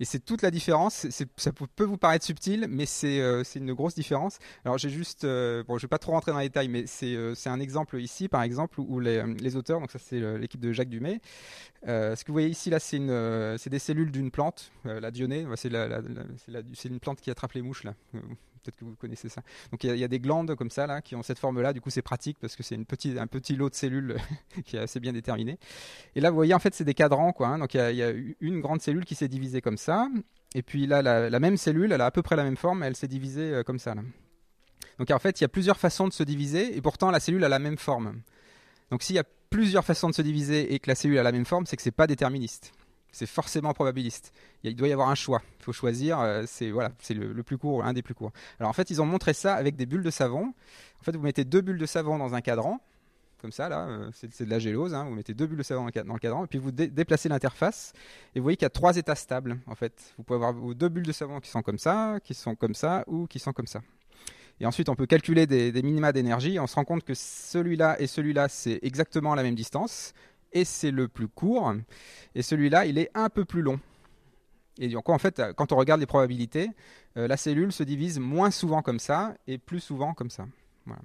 Et c'est toute la différence. ça peut vous paraître subtil, mais c'est euh, une grosse différence. Alors j'ai juste, euh, bon, je vais pas trop rentrer dans les détails, mais c'est euh, un exemple ici, par exemple, où les, les auteurs, donc ça c'est l'équipe de Jacques Dumay. ce que vous voyez ici, là, c'est des cellules d'une plante, la dionée. C'est une plante qui attrape les mouches là peut-être que vous connaissez ça. Donc il y, a des glandes comme ça là qui ont cette forme-là. Du coup, c'est pratique parce que c'est une petite, un petit lot de cellules qui est assez bien déterminé. Et là, vous voyez, en fait, c'est des cadrans quoi. Hein. Donc il y, a une grande cellule qui s'est divisée comme ça. Et puis là, la, même cellule, elle a à peu près la même forme, elle s'est divisée euh, comme ça. Là. Donc en fait, il y a plusieurs façons de se diviser et pourtant la cellule a la même forme. Donc s'il y a plusieurs façons de se diviser et que la cellule a la même forme, c'est que c'est pas déterministe c'est forcément probabiliste. Il doit y avoir un choix. Il faut choisir, euh, c'est voilà, c'est le, plus court, un des plus courts. Alors en fait, ils ont montré ça avec des bulles de savon. En fait, vous mettez deux bulles de savon dans un cadran, comme ça, là, euh, c'est de la gélose. Hein. vous mettez deux bulles de savon dans le cadran, et puis vous déplacez l'interface, et vous voyez qu'il y a trois états stables, en fait. Vous pouvez avoir deux bulles de savon qui sont comme ça, qui sont comme ça, ou qui sont comme ça. Et ensuite, on peut calculer des, minima d'énergie. On se rend compte que celui-là et celui-là, c'est exactement la même distance, et c'est le plus court. Et celui-là, il est un peu plus long. Et donc, en fait, quand on regarde les probabilités, euh, la cellule se divise moins souvent comme ça et plus souvent comme ça.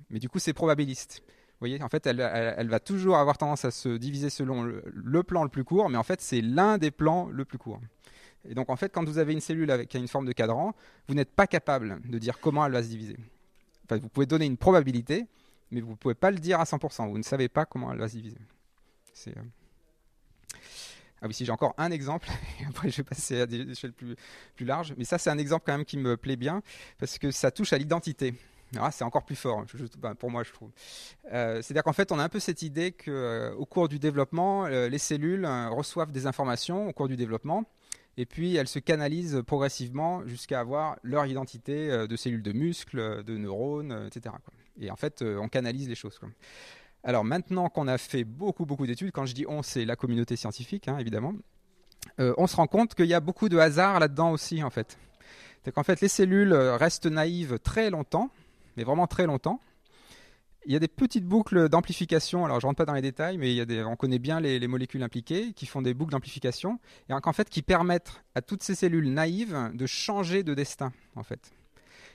Mais du coup, c'est probabiliste. Vous voyez, en fait, elle, va toujours avoir tendance à se diviser selon le, plan le plus court, mais en fait, c'est l'un des plans le plus court. Et donc, en fait, quand vous avez une cellule avec, qui a une forme de cadran, vous n'êtes pas capable de dire comment elle va se diviser. Enfin, vous pouvez donner une probabilité, mais vous ne pouvez pas le dire à 100%. Vous ne savez pas comment elle va se diviser. Euh, ah oui, si j'ai encore un exemple, après je vais passer à des échelles plus, plus larges, mais ça c'est un exemple quand même qui me plaît bien, parce que ça touche à l'identité. Ah, c'est encore plus fort, ben, pour moi, je trouve. Euh, c'est-à-dire qu'en fait, on a un peu cette idée qu'au euh, cours du développement, les cellules reçoivent des informations au cours du développement, et puis elles se canalisent progressivement jusqu'à avoir leur identité de cellules de muscles, de neurones, etc. Et en fait, on canalise les choses. Alors maintenant qu'on a fait beaucoup, beaucoup d'études, quand je dis on, c'est la communauté scientifique, hein, évidemment, on se rend compte qu'il y a beaucoup de hasard là-dedans aussi, en fait. C'est qu'en fait, les cellules restent naïves très longtemps, mais vraiment très longtemps. Il y a des petites boucles d'amplification, alors je ne rentre pas dans les détails, mais on connaît bien les, molécules impliquées qui font des boucles d'amplification, et en fait qui permettent à toutes ces cellules naïves de changer de destin, en fait.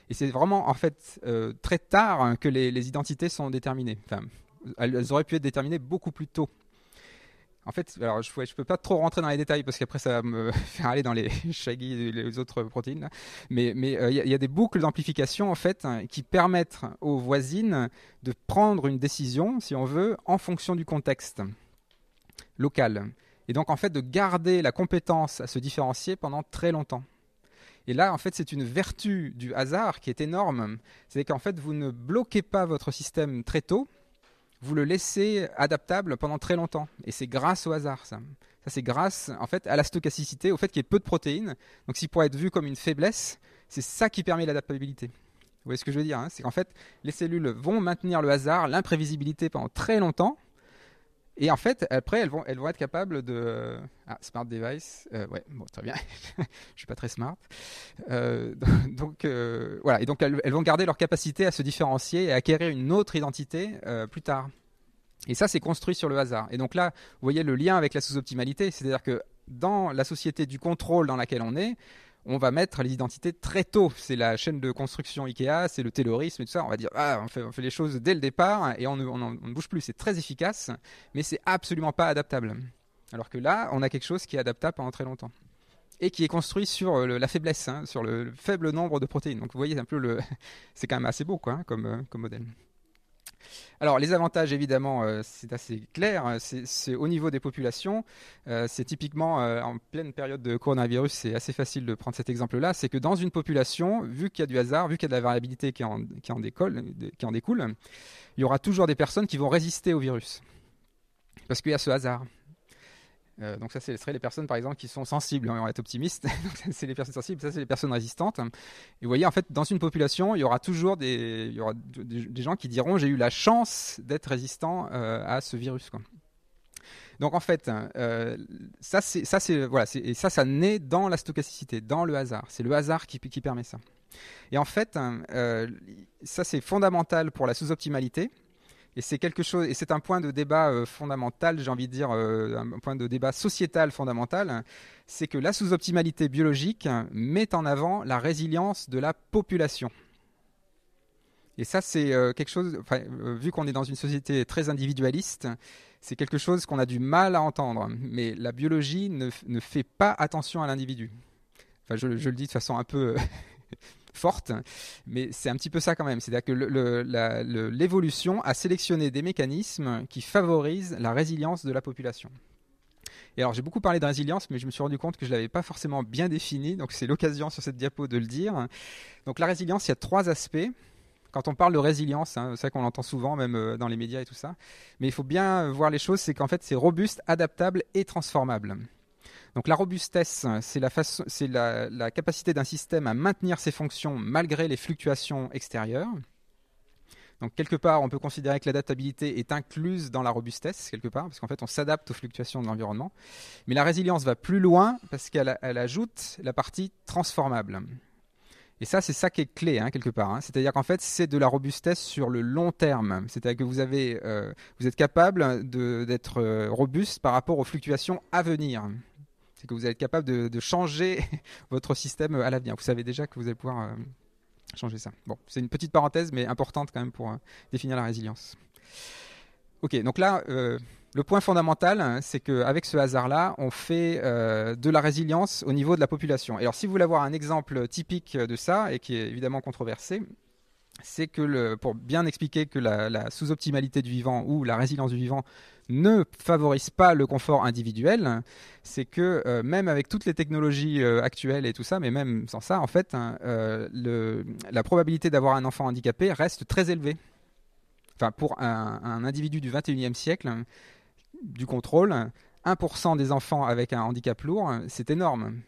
Et c'est vraiment en fait euh, très tard que les, identités sont déterminées. Elles auraient pu être déterminées beaucoup plus tôt. En fait, alors je ne peux pas trop rentrer dans les détails parce qu'après ça va me faire aller dans les shaggy les autres protéines. Mais il euh, y, a des boucles d'amplification en fait hein, qui permettent aux voisines de prendre une décision, si on veut, en fonction du contexte local. Et donc en fait de garder la compétence à se différencier pendant très longtemps. Et là, en fait, c'est une vertu du hasard qui est énorme. C'est qu'en fait, vous ne bloquez pas votre système très tôt, vous le laissez adaptable pendant très longtemps. Et c'est grâce au hasard, ça. Ça, c'est grâce, en fait, à la stochasticité, au fait qu'il y ait peu de protéines. Donc, s'il pourrait être vu comme une faiblesse, c'est ça qui permet l'adaptabilité. Vous voyez ce que je veux dire hein? C'est qu'en fait, les cellules vont maintenir le hasard, l'imprévisibilité pendant très longtemps. Et en fait, après, elles vont, elles être capables de. Ah, smart device. Euh, ouais, bon, très bien. je suis pas très smart. Euh, donc, euh, voilà. Et donc, elles, vont garder leur capacité à se différencier et à acquérir une autre identité plus tard. Et ça, c'est construit sur le hasard. Et donc là, vous voyez le lien avec la sous-optimalité. C'est-à-dire que dans la société du contrôle dans laquelle on est, on va mettre les identités très tôt. C'est la chaîne de construction Ikea, c'est le taylorisme et tout ça. On va dire, ah, on fait, les choses dès le départ et on ne, bouge plus. C'est très efficace, mais c'est absolument pas adaptable. Alors que là, on a quelque chose qui est adaptable pendant très longtemps et qui est construit sur euh, la faiblesse, hein, sur le faible nombre de protéines. Donc vous voyez un peu le, c'est quand même assez beau quoi, hein, euh, comme modèle. Alors les avantages évidemment euh, c'est assez clair, c'est au niveau des populations, euh, c'est typiquement euh, en pleine période de coronavirus, c'est assez facile de prendre cet exemple-là, c'est que dans une population, vu qu'il y a du hasard, vu qu'il y a de la variabilité qui en, qui en découle, il y aura toujours des personnes qui vont résister au virus. Parce qu'il y a ce hasard. Euh, donc ça, ce serait les personnes, par exemple, qui sont sensibles. On va être optimiste. c'est les personnes sensibles. Ça, c'est les personnes résistantes. Et vous voyez, en fait, dans une population, il y aura toujours des, il y aura des gens qui diront j'ai eu la chance d'être résistant euh, à ce virus. Donc en fait, euh, ça, c'est, ça, voilà, et ça, ça naît dans la stochasticité, dans le hasard. C'est le hasard qui permet ça. Et en fait, ça, c'est fondamental pour la sous-optimalité. Et c'est quelque chose, et c'est un point de débat euh, fondamental, j'ai envie de dire, euh, un point de débat sociétal fondamental, c'est que la sous-optimalité biologique met en avant la résilience de la population. Et ça, c'est euh, quelque chose, vu qu'on est dans une société très individualiste, c'est quelque chose qu'on a du mal à entendre. Mais la biologie ne, ne fait pas attention à l'individu. Enfin, je, je, le dis de façon un peu forte, mais c'est un petit peu ça quand même. C'est-à-dire que l'évolution a sélectionné des mécanismes qui favorisent la résilience de la population. Et alors j'ai beaucoup parlé de résilience, mais je me suis rendu compte que je ne l'avais pas forcément bien défini, donc c'est l'occasion sur cette diapo de le dire. Donc la résilience, il y a trois aspects. Quand on parle de résilience, hein, c'est vrai qu'on l'entend souvent, même euh, dans les médias et tout ça, mais il faut bien voir les choses, c'est qu'en fait c'est robuste, adaptable et transformable. Donc la robustesse, c'est la, capacité d'un système à maintenir ses fonctions malgré les fluctuations extérieures. Donc quelque part, on peut considérer que l'adaptabilité est incluse dans la robustesse, quelque part, parce qu'en fait, on s'adapte aux fluctuations de l'environnement. Mais la résilience va plus loin parce qu'elle ajoute la partie transformable. Et ça, c'est ça qui est clé, hein, quelque part. Hein. C'est-à-dire qu'en fait, c'est de la robustesse sur le long terme. C'est-à-dire que vous, avez, euh, vous êtes capable d'être euh, robuste par rapport aux fluctuations à venir. C'est que vous êtes capable de, changer votre système à l'avenir. Vous savez déjà que vous allez pouvoir euh, changer ça. Bon, c'est une petite parenthèse, mais importante quand même pour définir la résilience. Ok, donc là, le point fondamental, hein, c'est qu'avec ce hasard-là, on fait euh, de la résilience au niveau de la population. alors, si vous voulez avoir un exemple typique de ça, et qui est évidemment controversé, c'est que pour bien expliquer que la, sous-optimalité du vivant ou la résilience du vivant ne favorise pas le confort individuel, c'est que euh, même avec toutes les technologies euh, actuelles et tout ça, mais même sans ça, en fait, hein, la probabilité d'avoir un enfant handicapé reste très élevée. Pour un, un individu du 21e siècle, du contrôle, 1% des enfants avec un handicap lourd, c'est énorme.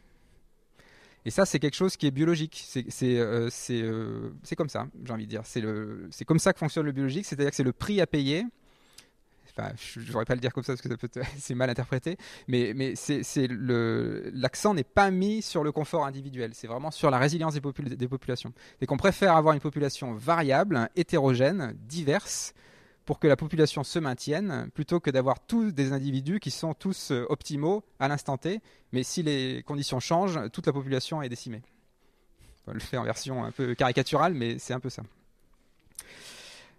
Et ça, c'est quelque chose qui est biologique. C'est euh, euh, comme ça, j'ai envie de dire. C'est comme ça que fonctionne le biologique, c'est-à-dire que c'est le prix à payer. Enfin, je n'aurais pas le dire comme ça parce que c'est mal interprété, mais, mais l'accent n'est pas mis sur le confort individuel, c'est vraiment sur la résilience des, des populations. Et qu'on préfère avoir une population variable, hétérogène, diverse, pour que la population se maintienne, plutôt que d'avoir tous des individus qui sont tous euh, optimaux à l'instant T, mais si les conditions changent, toute la population est décimée. On le faire en version un peu caricaturale, mais c'est un peu ça.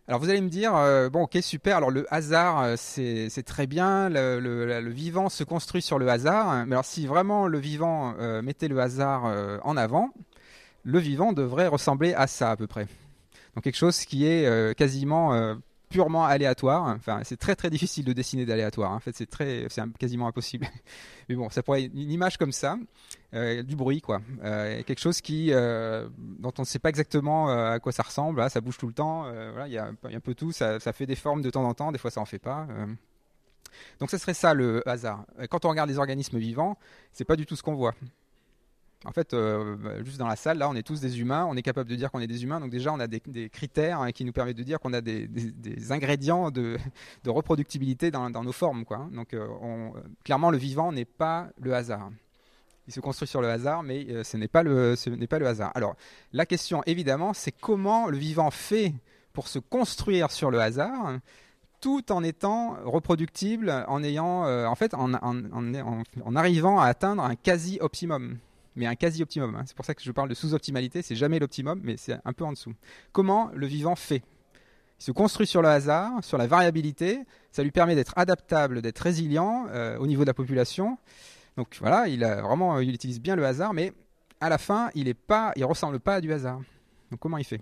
Alors vous allez me dire, euh, bon ok super, alors le hasard euh, c'est très bien, le, vivant se construit sur le hasard, mais alors si vraiment le vivant mettait le hasard en avant, le vivant devrait ressembler à ça à peu près. Donc quelque chose qui est quasiment purement aléatoire. Enfin, c'est très très difficile de dessiner d'aléatoire. Hein. En fait, c'est très, c'est quasiment impossible. Mais bon, ça pourrait une image comme ça, euh, du bruit, quoi. Euh, quelque chose qui, euh, dont on ne sait pas exactement à quoi ça ressemble. ça bouge tout le temps. voilà, il y, a un peu tout. Ça, ça, fait des formes de temps en temps. Des fois, ça en fait pas. Donc, ce serait ça le hasard. Quand on regarde les organismes vivants, c'est pas du tout ce qu'on voit. En fait, euh, juste dans la salle, là, on est tous des humains, on est capable de dire qu'on est des humains, donc déjà, on a des, critères hein, qui nous permettent de dire qu'on a des, ingrédients de, reproductibilité dans, nos formes. Quoi. Donc, euh, clairement, le vivant n'est pas le hasard. Il se construit sur le hasard, mais euh, ce n'est pas, le, pas le hasard. Alors, la question, évidemment, c'est comment le vivant fait pour se construire sur le hasard tout en étant reproductible, en ayant, en fait, en arrivant à atteindre un quasi optimum mais un quasi-optimum. Hein. C'est pour ça que je parle de sous-optimalité, c'est jamais l'optimum, mais c'est un peu en dessous. Comment le vivant fait? Il se construit sur le hasard, sur la variabilité, ça lui permet d'être adaptable, d'être résilient euh, au niveau de la population. Donc voilà, il, a vraiment, il utilise bien le hasard, mais à la fin, il ne ressemble pas à du hasard. Donc comment il fait?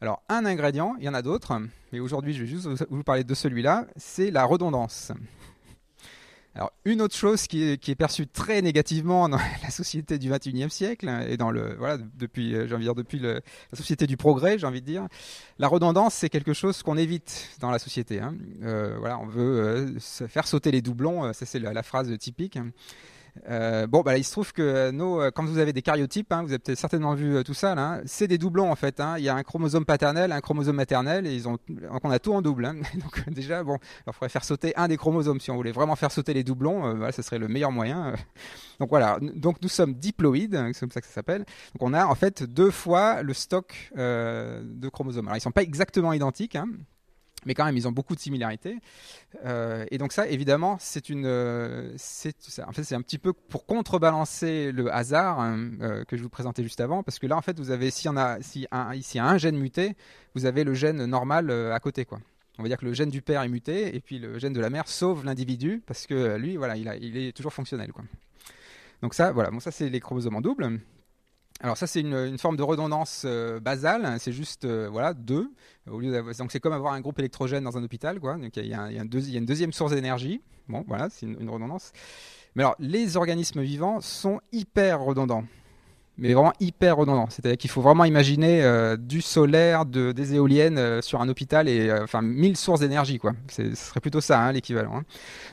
Alors, un ingrédient, il y en a d'autres, mais aujourd'hui, je vais juste vous parler de celui-là, c'est la redondance. Alors, une autre chose qui est, perçue très négativement dans la société du 21e siècle hein, et dans le voilà depuis euh, j'ai envie de dire depuis la société du progrès, j'ai envie de dire, la redondance c'est quelque chose qu'on évite dans la société. Hein. Euh, voilà, on veut euh, faire sauter les doublons, ça c'est la, phrase typique. Euh, bon, bah il se trouve que nos, euh, quand vous avez des cariotypes, hein, vous avez certainement vu euh, tout ça, hein, c'est des doublons en fait. Hein. Il y a un chromosome paternel, un chromosome maternel, et ils ont, donc on a tout en double. Donc déjà, bon, il faudrait faire sauter un des chromosomes si on voulait vraiment faire sauter les doublons. ce serait le meilleur moyen. Donc voilà, donc nous sommes diploïdes, c'est comme ça que ça s'appelle. Donc on a en fait deux fois le stock de chromosomes. Alors ils sont pas exactement identiques. Mais quand même, ils ont beaucoup de similarités. Euh, et donc ça, évidemment, c'est une, euh, c'est, en un petit peu pour contrebalancer le hasard hein, euh, que je vous présentais juste avant, parce que là, en fait, vous avez, si on a, si un, un gène muté, vous avez le gène normal à côté, quoi. On va dire que le gène du père est muté, et puis le gène de la mère sauve l'individu, parce que lui, voilà, il, est toujours fonctionnel, quoi. Donc ça, voilà, ça c'est les chromosomes en double. Alors ça c'est une, forme de redondance euh, basale, c'est juste euh, voilà deux. Donc c'est comme avoir un groupe électrogène dans un hôpital quoi. Donc il y, a, une deuxième source d'énergie. Bon voilà c'est une, redondance. Mais alors les organismes vivants sont hyper redondants. Mais vraiment hyper redondant. C'est-à-dire qu'il faut vraiment imaginer euh, du solaire, de, des éoliennes euh, sur un hôpital et euh, enfin 1000 sources d'énergie quoi. Ce serait plutôt ça hein, l'équivalent. Hein.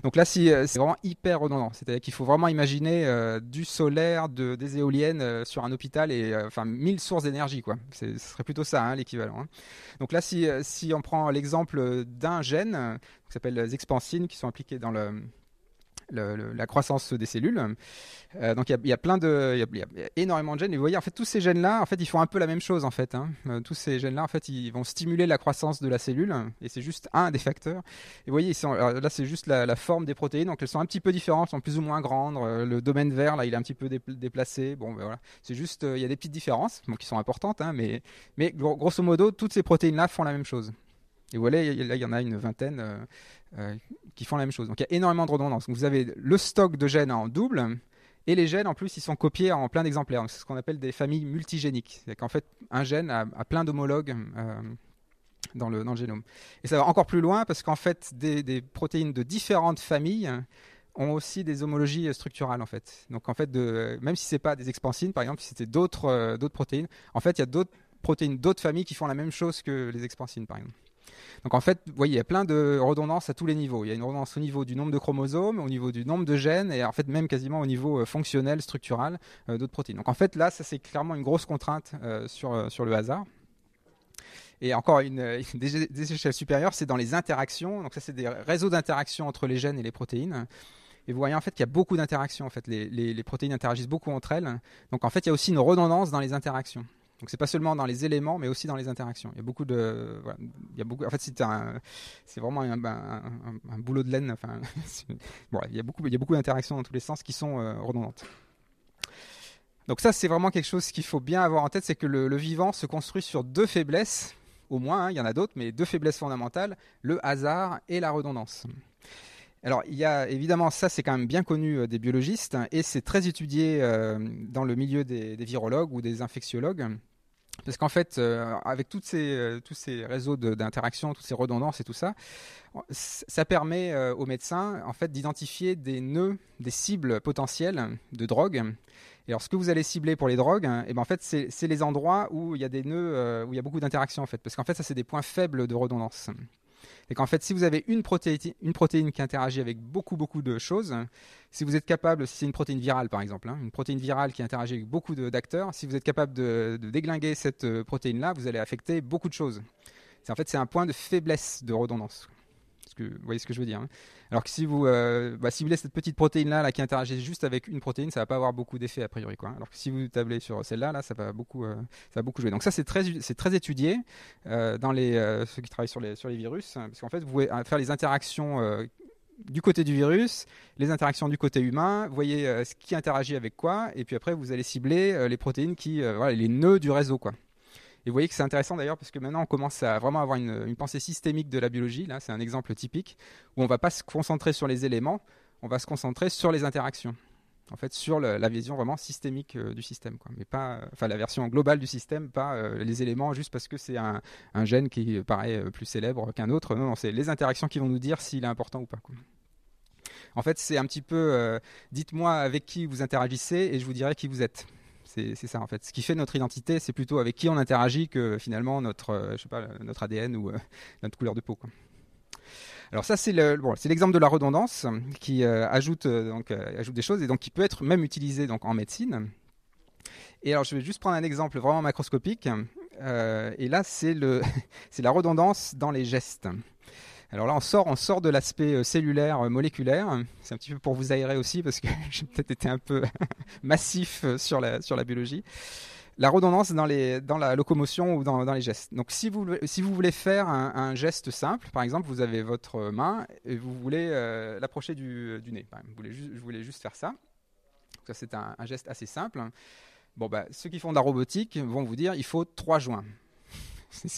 Donc là, c'est vraiment hyper redondant. C'est-à-dire qu'il faut vraiment imaginer du solaire, de, des éoliennes sur un hôpital et enfin 1000 sources d'énergie quoi. Ce serait plutôt ça hein, l'équivalent. Donc là, si, si on prend l'exemple d'un gène qui s'appelle les expansines qui sont impliqués dans le la croissance des cellules. Euh, donc il y, a plein de, il y, a énormément de gènes. Et vous voyez, en fait, tous ces gènes-là, en fait, ils font un peu la même chose, en fait. Hein. Euh, tous ces gènes-là, en fait, ils vont stimuler la croissance de la cellule, et c'est juste un des facteurs. Et vous voyez, là, c'est juste la, forme des protéines, donc elles sont un petit peu différentes, sont plus ou moins grandes. Euh, le domaine vert, là, il est un petit peu déplacé. Bon, ben voilà, c'est juste, il y a des petites différences, qui sont importantes, hein, mais, mais grosso modo, toutes ces protéines-là font la même chose. Et voilà, là, il y en a une vingtaine euh, qui font la même chose. Donc il y a énormément de redondance. vous avez le stock de gènes en double, et les gènes, en plus, ils sont copiés en plein d'exemplaires. C'est ce qu'on appelle des familles multigéniques. C'est qu'en fait, un gène a, plein d'homologues euh, dans, le, dans le génome. Et ça va encore plus loin parce qu'en fait, des, protéines de différentes familles ont aussi des homologies structurales en fait. Donc en fait, même si c'est pas des expansines, par exemple, si c'était d'autres euh, d'autres protéines, en fait, il y a d'autres protéines d'autres familles qui font la même chose que les expansines, par exemple. Donc en fait, vous voyez, il y a plein de redondances à tous les niveaux. Il y a une redondance au niveau du nombre de chromosomes, au niveau du nombre de gènes, et en fait même quasiment au niveau euh, fonctionnel, structural euh, d'autres protéines. Donc en fait, là, ça c'est clairement une grosse contrainte euh, sur, le hasard. Et encore une, des, échelles supérieures, c'est dans les interactions. Donc ça, c'est des réseaux d'interactions entre les gènes et les protéines. Et vous voyez en fait qu'il y a beaucoup d'interactions. Les, protéines interagissent beaucoup entre elles. Donc en fait, il y a aussi une redondance dans les interactions. Donc c'est pas seulement dans les éléments, mais aussi dans les interactions. Il y a beaucoup de, il y a beaucoup. En fait, c'est vraiment un, un, boulot de laine. Enfin, bon, il y a beaucoup, il y a beaucoup d'interactions dans tous les sens qui sont euh, redondantes. Donc ça, c'est vraiment quelque chose qu'il faut bien avoir en tête, c'est que le, vivant se construit sur deux faiblesses, au moins, hein, il y en a d'autres, mais deux faiblesses fondamentales le hasard et la redondance. Alors, il y a évidemment, ça c'est quand même bien connu euh, des biologistes et c'est très étudié euh, dans le milieu des, des, virologues ou des infectiologues. Parce qu'en fait, euh, avec ces, euh, tous ces réseaux d'interaction, toutes ces redondances et tout ça, ça permet euh, aux médecins en fait d'identifier des nœuds, des cibles potentielles de drogue. Et alors, ce que vous allez cibler pour les drogues, et hein, eh ben en fait, c'est les endroits où il y a des nœuds, où il y a beaucoup d'interactions en fait, parce qu'en fait, ça c'est des points faibles de redondance et qu'en fait, si vous avez une protéine, qui interagit avec beaucoup, beaucoup de choses, si vous êtes capable, si c'est une protéine virale par exemple, hein, une protéine virale qui interagit avec beaucoup d'acteurs, si vous êtes capable de, de déglinguer cette euh, protéine-là, vous allez affecter beaucoup de choses. En fait, c'est un point de faiblesse de redondance vous voyez ce que je veux dire. Hein. Alors que si vous, euh, bah, cette petite protéine-là là, qui interagit juste avec une protéine, ça va pas avoir beaucoup d'effet a priori. Quoi. Alors que si vous tablez sur celle-là, là, ça va beaucoup, euh, ça va beaucoup jouer. Donc ça, c'est très, étudié euh, dans ceux qui travaillent sur les, virus, hein, parce qu'en fait, vous pouvez faire les interactions du côté du virus, les interactions du côté humain, vous voyez ce qui interagit avec quoi, et puis après, vous allez cibler les protéines qui, voilà, les nœuds du réseau. Et vous voyez que c'est intéressant d'ailleurs parce que maintenant on commence à vraiment avoir une, pensée systémique de la biologie. Là, c'est un exemple typique où on ne va pas se concentrer sur les éléments, on va se concentrer sur les interactions. En fait, sur la vision vraiment systémique euh, du système, quoi. mais pas, euh, enfin la version globale du système, pas euh, les éléments juste parce que c'est un, gène qui paraît plus célèbre qu'un autre. Non, non, c'est les interactions qui vont nous dire s'il est important ou pas. En fait, c'est un petit peu, dites-moi avec qui vous interagissez et je vous dirai qui vous êtes. C'est ça en fait. Ce qui fait notre identité, c'est plutôt avec qui on interagit que finalement notre, euh, je sais pas, notre ADN ou euh, notre couleur de peau. Alors ça c'est l'exemple de la redondance qui euh, ajoute donc ajoute des choses et donc qui peut être même utilisé donc en médecine. Et alors je vais juste prendre un exemple vraiment macroscopique. et là le c'est la redondance dans les gestes. Alors là, on sort, on sort de l'aspect euh, cellulaire, euh, moléculaire. C'est un petit peu pour vous aérer aussi, parce que j'ai peut-être été un peu massif euh, sur la, biologie. La redondance dans, les, dans la locomotion ou dans, les gestes. Donc, si vous, si vous voulez faire un, geste simple, par exemple, vous avez votre main et vous voulez l'approcher du, nez. Vous voulez je voulais juste faire ça. Ça, c'est un, un, geste assez simple. Bon, bah, ceux qui font de la robotique vont vous dire il faut trois joints.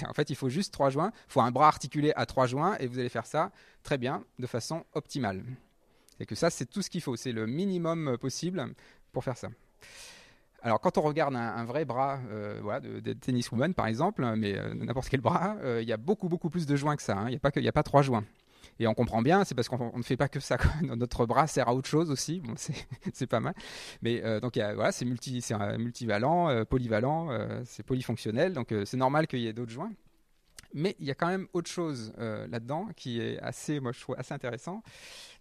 En fait, il faut juste trois joints. Il faut un bras articulé à trois joints et vous allez faire ça très bien, de façon optimale. Et que ça, c'est tout ce qu'il faut. C'est le minimum possible pour faire ça. Alors, quand on regarde un, vrai bras euh, voilà, de, tenniswoman, par exemple, mais euh, n'importe quel bras, euh, il y a beaucoup, beaucoup plus de joints que ça. Hein. Il n'y a pas trois joints. Et on comprend bien, c'est parce qu'on ne fait pas que ça. Notre bras sert à autre chose aussi. Bon, c'est pas mal. Mais euh, donc voilà, c'est multi, multivalent, euh, polyvalent, euh, c'est polyfonctionnel. Donc c'est normal qu'il y ait d'autres joints. Mais il y a quand même autre chose là-dedans qui est assez, moi je trouve assez intéressant.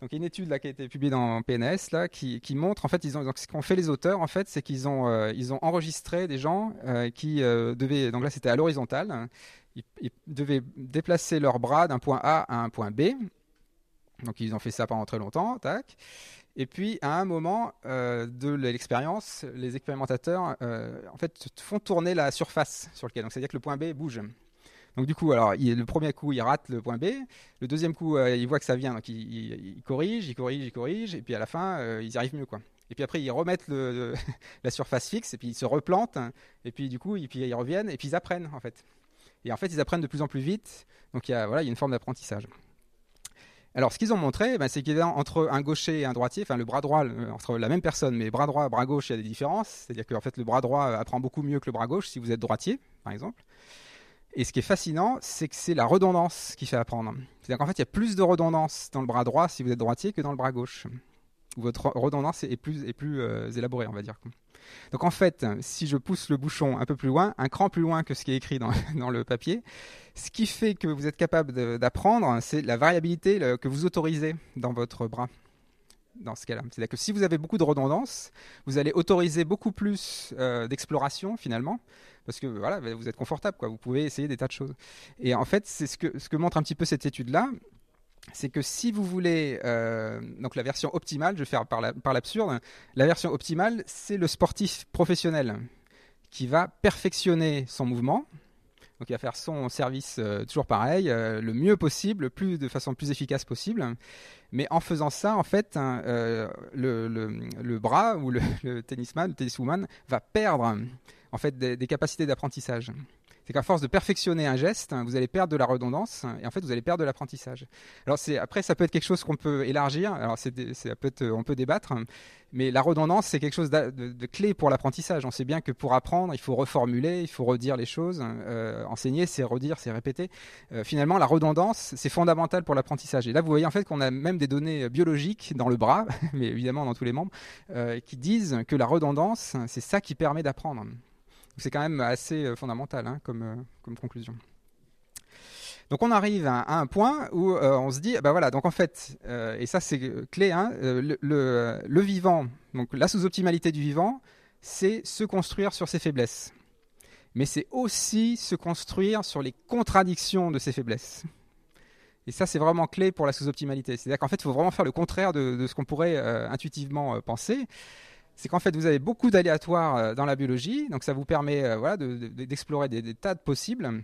Donc il y a une étude là qui a été publiée dans PNS là qui, qui montre en fait ils ont donc ce qu'ont fait les auteurs en fait c'est qu'ils ont ils ont enregistré des gens qui devaient donc là c'était à l'horizontale ils, devaient déplacer leurs bras d'un point A à un point B. Donc ils ont fait ça pendant très longtemps, tac. Et puis à un moment euh, de l'expérience, les expérimentateurs euh, en fait font tourner la surface sur lequel. Donc c'est-à-dire que le point B bouge. Donc du coup, alors le premier coup, il rate le point B. Le deuxième coup, euh, il voit que ça vient, donc il, corrige, il corrige, il corrige, et puis à la fin, ils y arrivent mieux, quoi. Et puis après, ils remettent la surface fixe, et puis ils se replantent, et puis du coup, ils reviennent, et puis ils apprennent en fait. Et en fait, ils apprennent de plus en plus vite. Donc il y a, voilà, une forme d'apprentissage. Alors, ce qu'ils ont montré, ben, c'est qu'entre un gaucher et un droitier, enfin le bras droit, entre la même personne, mais bras droit, bras gauche, il y a des différences. C'est-à-dire qu'en fait, le bras droit apprend beaucoup mieux que le bras gauche si vous êtes droitier, par exemple. Et ce qui est fascinant, c'est que c'est la redondance qui fait apprendre. C'est-à-dire qu'en fait, il y a plus de redondance dans le bras droit si vous êtes droitier que dans le bras gauche. Votre redondance est plus, plus euh, élaborée, on va dire. Donc en fait, si je pousse le bouchon un peu plus loin, un cran plus loin que ce qui est écrit dans, le papier, ce qui fait que vous êtes capable d'apprendre, c'est la variabilité que vous autorisez dans votre bras dans ce cas-là. C'est-à-dire que si vous avez beaucoup de redondance, vous allez autoriser beaucoup plus euh, d'exploration finalement, parce que voilà, vous êtes confortable, quoi. Vous pouvez essayer des tas de choses. Et en fait, c'est ce que montre un petit peu cette étude-là, c'est que si vous voulez, euh, donc la version optimale, je vais faire par l'absurde, la, version optimale, c'est le sportif professionnel qui va perfectionner son mouvement, donc il va faire son service euh, toujours pareil, euh, le mieux possible, plus de façon plus efficace possible. Mais en faisant ça, en fait, hein, le, bras ou le, tennisman, le tenniswoman va perdre en fait des capacités d'apprentissage c'est qu'à force de perfectionner un geste, vous allez perdre de la redondance et en fait vous allez perdre de l'apprentissage. Alors c'est après ça peut être quelque chose qu'on peut élargir. Alors c'est, peut on peut débattre, mais la redondance c'est quelque chose de, clé pour l'apprentissage. On sait bien que pour apprendre il faut reformuler, il faut redire les choses. Euh, enseigner c'est redire, c'est répéter. Euh, finalement la redondance c'est fondamental pour l'apprentissage. Et là vous voyez en fait qu'on a même des données biologiques dans le bras, mais évidemment dans tous les membres, euh, qui disent que la redondance c'est ça qui permet d'apprendre. C'est quand même assez euh, fondamental hein, comme, euh, comme conclusion. Donc on arrive à, un point où euh, on se dit, bah voilà, donc en fait, et ça c'est clé, hein, le, vivant, donc la sous-optimalité du vivant, c'est se construire sur ses faiblesses. Mais c'est aussi se construire sur les contradictions de ses faiblesses. Et ça, c'est vraiment clé pour la sous-optimalité. C'est-à-dire qu'en fait, il faut vraiment faire le contraire de ce qu'on pourrait intuitivement penser c'est qu'en fait, vous avez beaucoup d'aléatoires euh, dans la biologie, donc ça vous permet euh, voilà, d'explorer des, tas de possibles.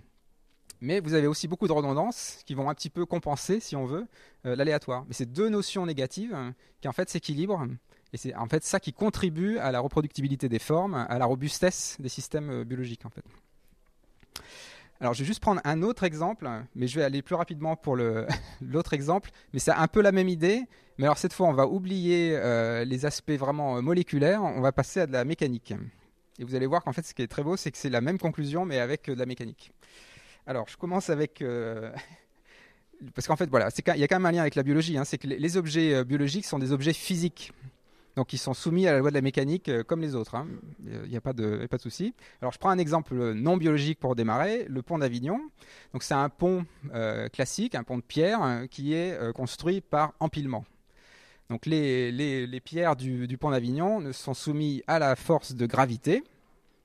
Mais vous avez aussi beaucoup de redondances qui vont un petit peu compenser, si on veut, euh, l'aléatoire. Mais c'est deux notions négatives qui en fait s'équilibrent. Et c'est en fait ça qui contribue à la reproductibilité des formes, à la robustesse des systèmes biologiques en fait. Alors, je vais juste prendre un autre exemple, mais je vais aller plus rapidement pour l'autre exemple. Mais c'est un peu la même idée. Mais alors, cette fois, on va oublier euh, les aspects vraiment euh, moléculaires. On va passer à de la mécanique. Et vous allez voir qu'en fait, ce qui est très beau, c'est que c'est la même conclusion, mais avec euh, de la mécanique. Alors, je commence avec. parce qu'en fait, voilà, il y a quand même un lien avec la biologie. Hein. c'est que les objets biologiques sont des objets physiques. Donc ils sont soumis à la loi de la mécanique euh, comme les autres. Hein. Il n'y a pas de, souci. Alors je prends un exemple non biologique pour démarrer, le pont d'Avignon. C'est un pont euh, classique, un pont de pierre euh, qui est construit par empilement. Donc les, les, pierres du, du pont d'Avignon sont soumises à la force de gravité.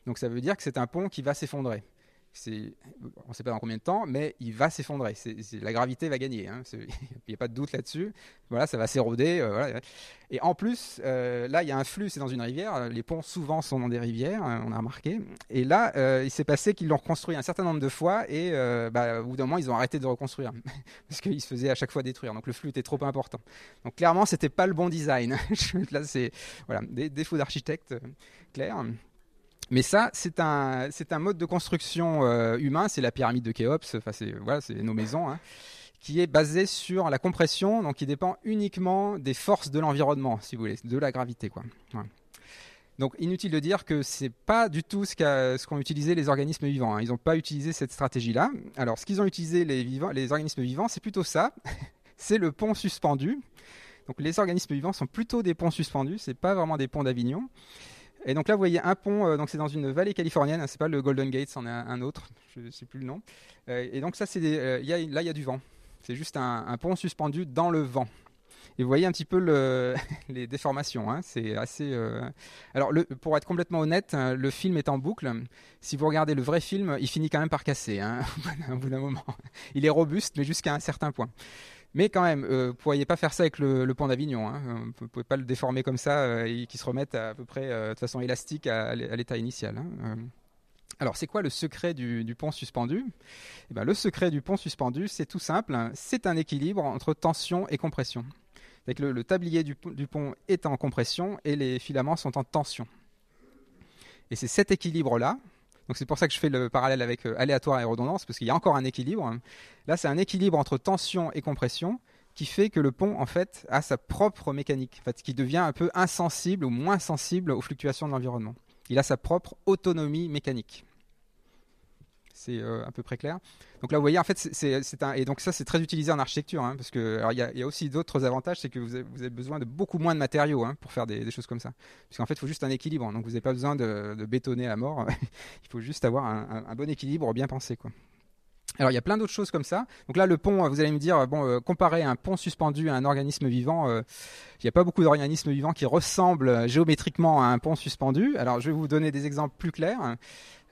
Donc ça veut dire que c'est un pont qui va s'effondrer on ne sait pas dans combien de temps, mais il va s'effondrer. la gravité va gagner. Hein. Il n'y a pas de doute là-dessus. Voilà, ça va s'éroder. Euh, Et en plus, euh, là, il y a un flux, c'est dans une rivière. Les ponts, souvent, sont dans des rivières, hein, on a remarqué. Et là, euh, il s'est passé qu'ils l'ont reconstruit un certain nombre de fois. Et bah, au bout d'un moment, ils ont arrêté de reconstruire. parce qu'ils se faisaient à chaque fois détruire. Donc le flux était trop important. Donc clairement, c'était pas le bon design. là, c'est des défauts d'architecte, clair. Mais ça, c'est un, mode de construction euh, humain, c'est la pyramide de Khéops, enfin c'est, voilà, c'est nos maisons, hein, qui est basé sur la compression, donc qui dépend uniquement des forces de l'environnement, si vous voulez, de la gravité. Quoi. Donc inutile de dire que c'est pas du tout ce, qu'ont utilisé les organismes vivants. Hein. Ils n'ont pas utilisé cette stratégie-là. Alors ce qu'ils ont utilisé les, les organismes vivants, c'est plutôt ça. c'est le pont suspendu. Donc les organismes vivants sont plutôt des ponts suspendus, c'est pas vraiment des ponts d'Avignon. Et donc là, vous voyez un pont, euh, donc c'est dans une vallée californienne, hein, c'est pas le Golden Gate, c'en est un, autre, je ne sais plus le nom. Euh, et donc ça, c'est euh, là, il y a du vent. C'est juste un, pont suspendu dans le vent. Et vous voyez un petit peu le, les déformations. Hein, c'est assez. Alors, pour être complètement honnête, hein, le film est en boucle. Si vous regardez le vrai film, il finit quand même par casser. Hein, au bout d'un moment, il est robuste, mais jusqu'à un certain point. Mais quand même, euh, vous ne pourriez pas faire ça avec le, pont d'Avignon. Hein. Vous ne pouvez pas le déformer comme ça euh, et qu'il se remette à, peu près euh, de façon élastique à, l'état initial. Hein. Alors, c'est quoi le secret du, pont suspendu? Eh ben, Le secret du pont suspendu, c'est tout simple. Hein. C'est un équilibre entre tension et compression. Le, le, tablier du, pont est en compression et les filaments sont en tension. Et c'est cet équilibre-là donc c'est pour ça que je fais le parallèle avec euh, aléatoire et redondance, parce qu'il y a encore un équilibre. Là, c'est un équilibre entre tension et compression qui fait que le pont, en fait, a sa propre mécanique, qui devient un peu insensible ou moins sensible aux fluctuations de l'environnement. Il a sa propre autonomie mécanique c'est euh, à peu près clair. Donc là, vous voyez, en fait, c'est un et donc ça, c'est très utilisé en architecture, hein, parce que il y, a aussi d'autres avantages, c'est que vous avez, besoin de beaucoup moins de matériaux hein, pour faire des, choses comme ça. Parce qu'en fait, il faut juste un équilibre. Donc vous n'avez pas besoin de, bétonner à mort. il faut juste avoir un, bon équilibre bien pensé, quoi. Alors il y a plein d'autres choses comme ça. Donc là le pont, vous allez me dire, bon, euh, comparer un pont suspendu à un organisme vivant, euh, il n'y a pas beaucoup d'organismes vivants qui ressemblent géométriquement à un pont suspendu. Alors je vais vous donner des exemples plus clairs.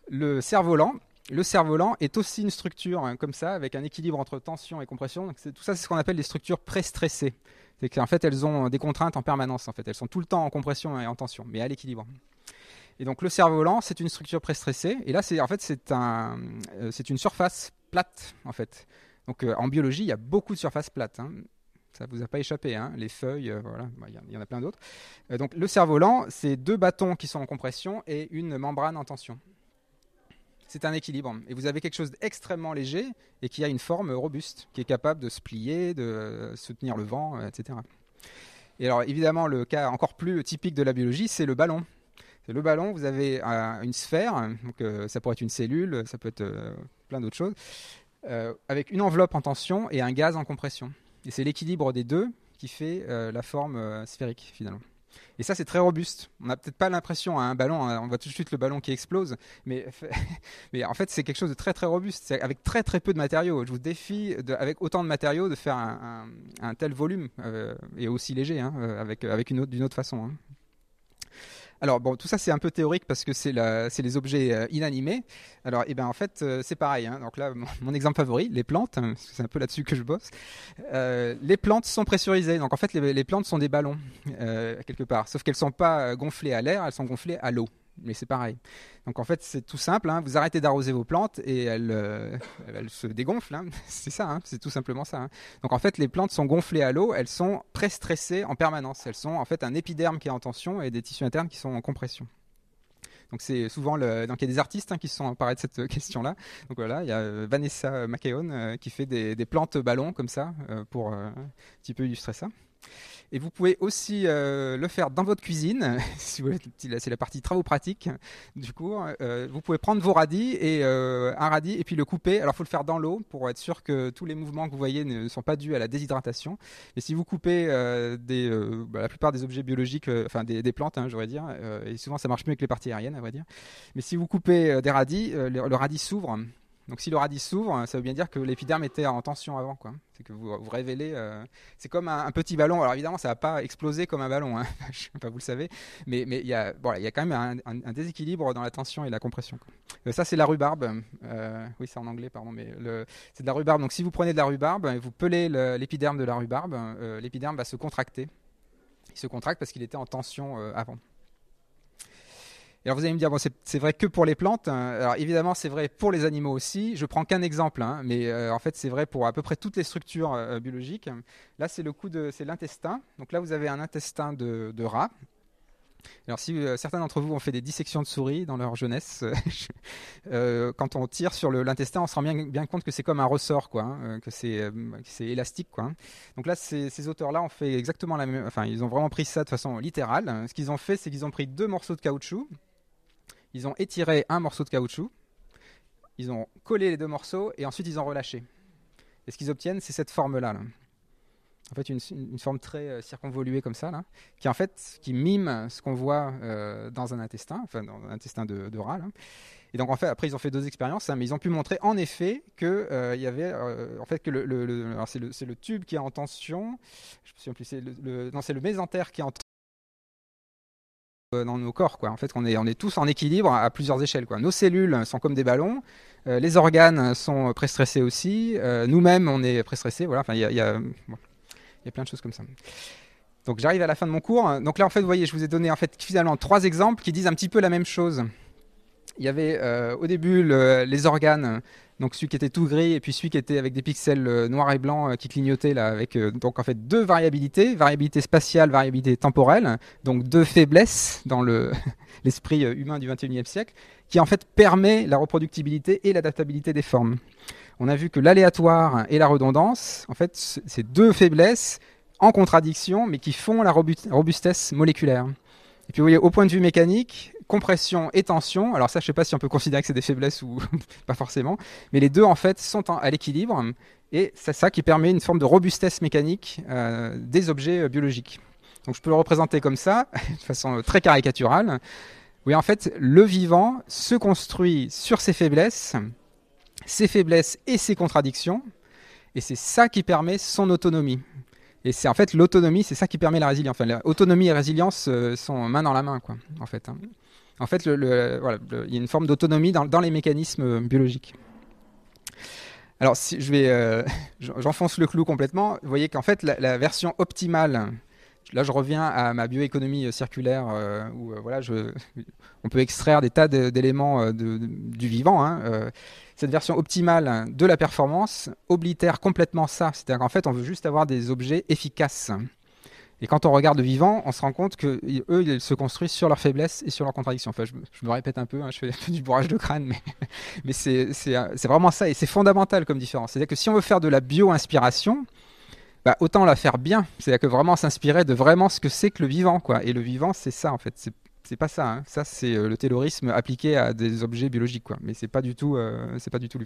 Le cerf-volant, le cerf-volant est aussi une structure hein, comme ça, avec un équilibre entre tension et compression. Donc tout ça, c'est ce qu'on appelle des structures pré-stressées. C'est qu'en fait, elles ont des contraintes en permanence. En fait, elles sont tout le temps en compression et en tension, mais à l'équilibre. Et donc le cerf-volant, c'est une structure pré-stressée. Et là, c'est en euh, c'est une surface plate, en fait. Donc euh, en biologie, il y a beaucoup de surfaces plates. Hein. Ça vous a pas échappé, hein. les feuilles, euh, voilà, bah, il y, en a plein d'autres. donc le cerf-volant, c'est deux bâtons qui sont en compression et une membrane en tension c'est un équilibre. Et vous avez quelque chose d'extrêmement léger et qui a une forme robuste, qui est capable de se plier, de soutenir le vent, euh, etc. Et alors évidemment, le cas encore plus typique de la biologie, c'est le ballon. C'est le ballon, vous avez une sphère, donc euh, ça pourrait être une cellule, ça peut être euh, plein d'autres choses, avec une enveloppe en tension et un gaz en compression. Et c'est l'équilibre des deux qui fait la forme sphérique finalement. Et ça, c'est très robuste. On n'a peut-être pas l'impression à un ballon, hein, on voit tout de suite le ballon qui explose, mais, en fait, c'est quelque chose de très très robuste, avec très très peu de matériaux. Je vous défie, avec autant de matériaux, de faire un, tel volume, euh, et aussi léger, hein, euh, avec, d'une autre façon. Hein. Alors bon, tout ça c'est un peu théorique parce que c'est les objets euh, inanimés. Alors, eh ben en fait, euh, c'est pareil. Hein. Donc là, mon, exemple favori, les plantes, hein, c'est un peu là-dessus que je bosse. Euh, les plantes sont pressurisées. Donc en fait, les, plantes sont des ballons quelque part, sauf qu'elles sont pas gonflées à l'air, elles sont gonflées à l'eau mais c'est pareil. Donc en fait, c'est tout simple. Hein. Vous arrêtez d'arroser vos plantes et elles, euh, se dégonflent. Hein. C'est ça, hein. c'est tout simplement ça. Donc en fait, les plantes sont gonflées à l'eau, elles sont pré-stressées en permanence. Elles sont en fait un épiderme qui est en tension et des tissus internes qui sont en compression. Donc c'est souvent le... donc il y a des artistes qui se sont emparés de cette question-là. Donc voilà, il y a euh, Vanessa McKeown euh, qui fait des, des, plantes ballons comme ça pour un petit peu illustrer ça. Et vous pouvez aussi euh, le faire dans votre cuisine. c'est la partie travaux pratiques. Du coup, euh, vous pouvez prendre vos radis et euh, un radis et puis le couper. Alors, il faut le faire dans l'eau pour être sûr que tous les mouvements que vous voyez ne sont pas dus à la déshydratation. Et si vous coupez des, bah, la plupart des objets biologiques, enfin des, plantes, hein, j'aurais dire, et souvent ça marche mieux avec les parties aériennes, à vrai dire. Mais si vous coupez des radis, le radis s'ouvre donc si le radis s'ouvre, ça veut bien dire que l'épiderme était en tension avant. C'est que vous, révélez. Euh, c'est comme un, petit ballon. Alors évidemment, ça va pas exploser comme un ballon. Hein. Je sais pas, vous le savez. Mais il y, a, y a quand même un, déséquilibre dans la tension et la compression. Euh, ça, c'est la rhubarbe. Euh, oui, c'est en anglais, pardon. Mais c'est de la rhubarbe. Donc si vous prenez de la rhubarbe et vous pelez l'épiderme de la rhubarbe, l'épiderme va se contracter. Il se contracte parce qu'il était en tension avant alors vous allez me dire, bon, c'est vrai que pour les plantes. Hein. Alors évidemment, c'est vrai pour les animaux aussi. Je prends qu'un exemple, hein, mais euh, en fait, c'est vrai pour à peu près toutes les structures euh, biologiques. Là, c'est le coup de, c'est l'intestin. Donc là, vous avez un intestin de, rat. Alors si euh, certains d'entre vous ont fait des dissections de souris dans leur jeunesse, quand on tire sur l'intestin, on se rend bien, bien compte que c'est comme un ressort, quoi, hein, que c'est élastique, quoi. Donc là, ces, auteurs-là ont fait exactement la même. Enfin, ils ont vraiment pris ça de façon littérale. Ce qu'ils ont fait, c'est qu'ils ont pris deux morceaux de caoutchouc ils ont étiré un morceau de caoutchouc, ils ont collé les deux morceaux et ensuite ils ont relâché. Et ce qu'ils obtiennent, c'est cette forme-là. en fait une, forme très circonvoluée comme ça, qui en fait qui mime ce qu'on voit dans un intestin, enfin dans un intestin de, de rat. Et donc en fait, après ils ont fait deux expériences, hein, mais ils ont pu montrer en effet que euh, y avait, euh, en fait que c'est le, tube qui est en tension. Je me souviens plus, c'est le, non c'est le mésentère qui est en euh, dans nos corps quoi. En fait, on est on est tous en équilibre à plusieurs échelles quoi. Nos cellules sont comme des ballons, les organes sont pré-stressés aussi, nous-mêmes on est pré-stressés. Voilà, enfin il y a, y, y a plein de choses comme ça. Donc j'arrive à la fin de mon cours. Donc là en fait, vous voyez, je vous ai donné en fait finalement trois exemples qui disent un petit peu la même chose il y avait euh, au début les organes, donc celui qui était tout gris et puis celui qui était avec des pixels euh, noirs et blancs euh, qui clignotaient là, avec donc en fait deux variabilités, variabilité spatiale, variabilité temporelle, donc deux faiblesses dans l'esprit humain du 21e siècle, qui en fait permet la reproductibilité et l'adaptabilité des formes. On a vu que l'aléatoire et la redondance, en fait, c'est deux faiblesses en contradiction, mais qui font la robustesse moléculaire. Et puis vous voyez, au point de vue mécanique, compression et tension. Alors ça, je sais pas si on peut considérer que c'est des faiblesses ou pas forcément, mais les deux en fait sont à l'équilibre et c'est ça qui permet une forme de robustesse mécanique euh, des objets euh, biologiques. Donc je peux le représenter comme ça, de façon euh, très caricaturale. Oui, en fait, le vivant se construit sur ses faiblesses, ses faiblesses et ses contradictions, et c'est ça qui permet son autonomie. Et c'est en fait l'autonomie, c'est ça qui permet la résilience. Enfin, l'autonomie et résilience sont main dans la main, quoi, en fait. En fait, il y a une forme d'autonomie dans, les mécanismes biologiques. Alors, si je vais, euh, j'enfonce le clou complètement. Vous voyez qu'en fait, la, version optimale, là, je reviens à ma bioéconomie circulaire, euh, où euh, voilà, on peut extraire des tas d'éléments du vivant. Hein, cette version optimale de la performance oblitère complètement ça. C'est-à-dire qu'en fait, on veut juste avoir des objets efficaces. Et quand on regarde le vivant, on se rend compte que eux, ils se construisent sur leurs faiblesses et sur leurs contradictions. Enfin, je, me répète un peu, hein, je fais du bourrage de crâne, mais, mais c'est vraiment ça et c'est fondamental comme différence. C'est-à-dire que si on veut faire de la bio-inspiration, bah, autant la faire bien. C'est-à-dire que vraiment s'inspirer de vraiment ce que c'est que le vivant, quoi. Et le vivant, c'est ça en fait. C'est pas ça. Hein. Ça, c'est euh, le taylorisme appliqué à des objets biologiques, quoi. Mais c'est pas euh, c'est pas du tout le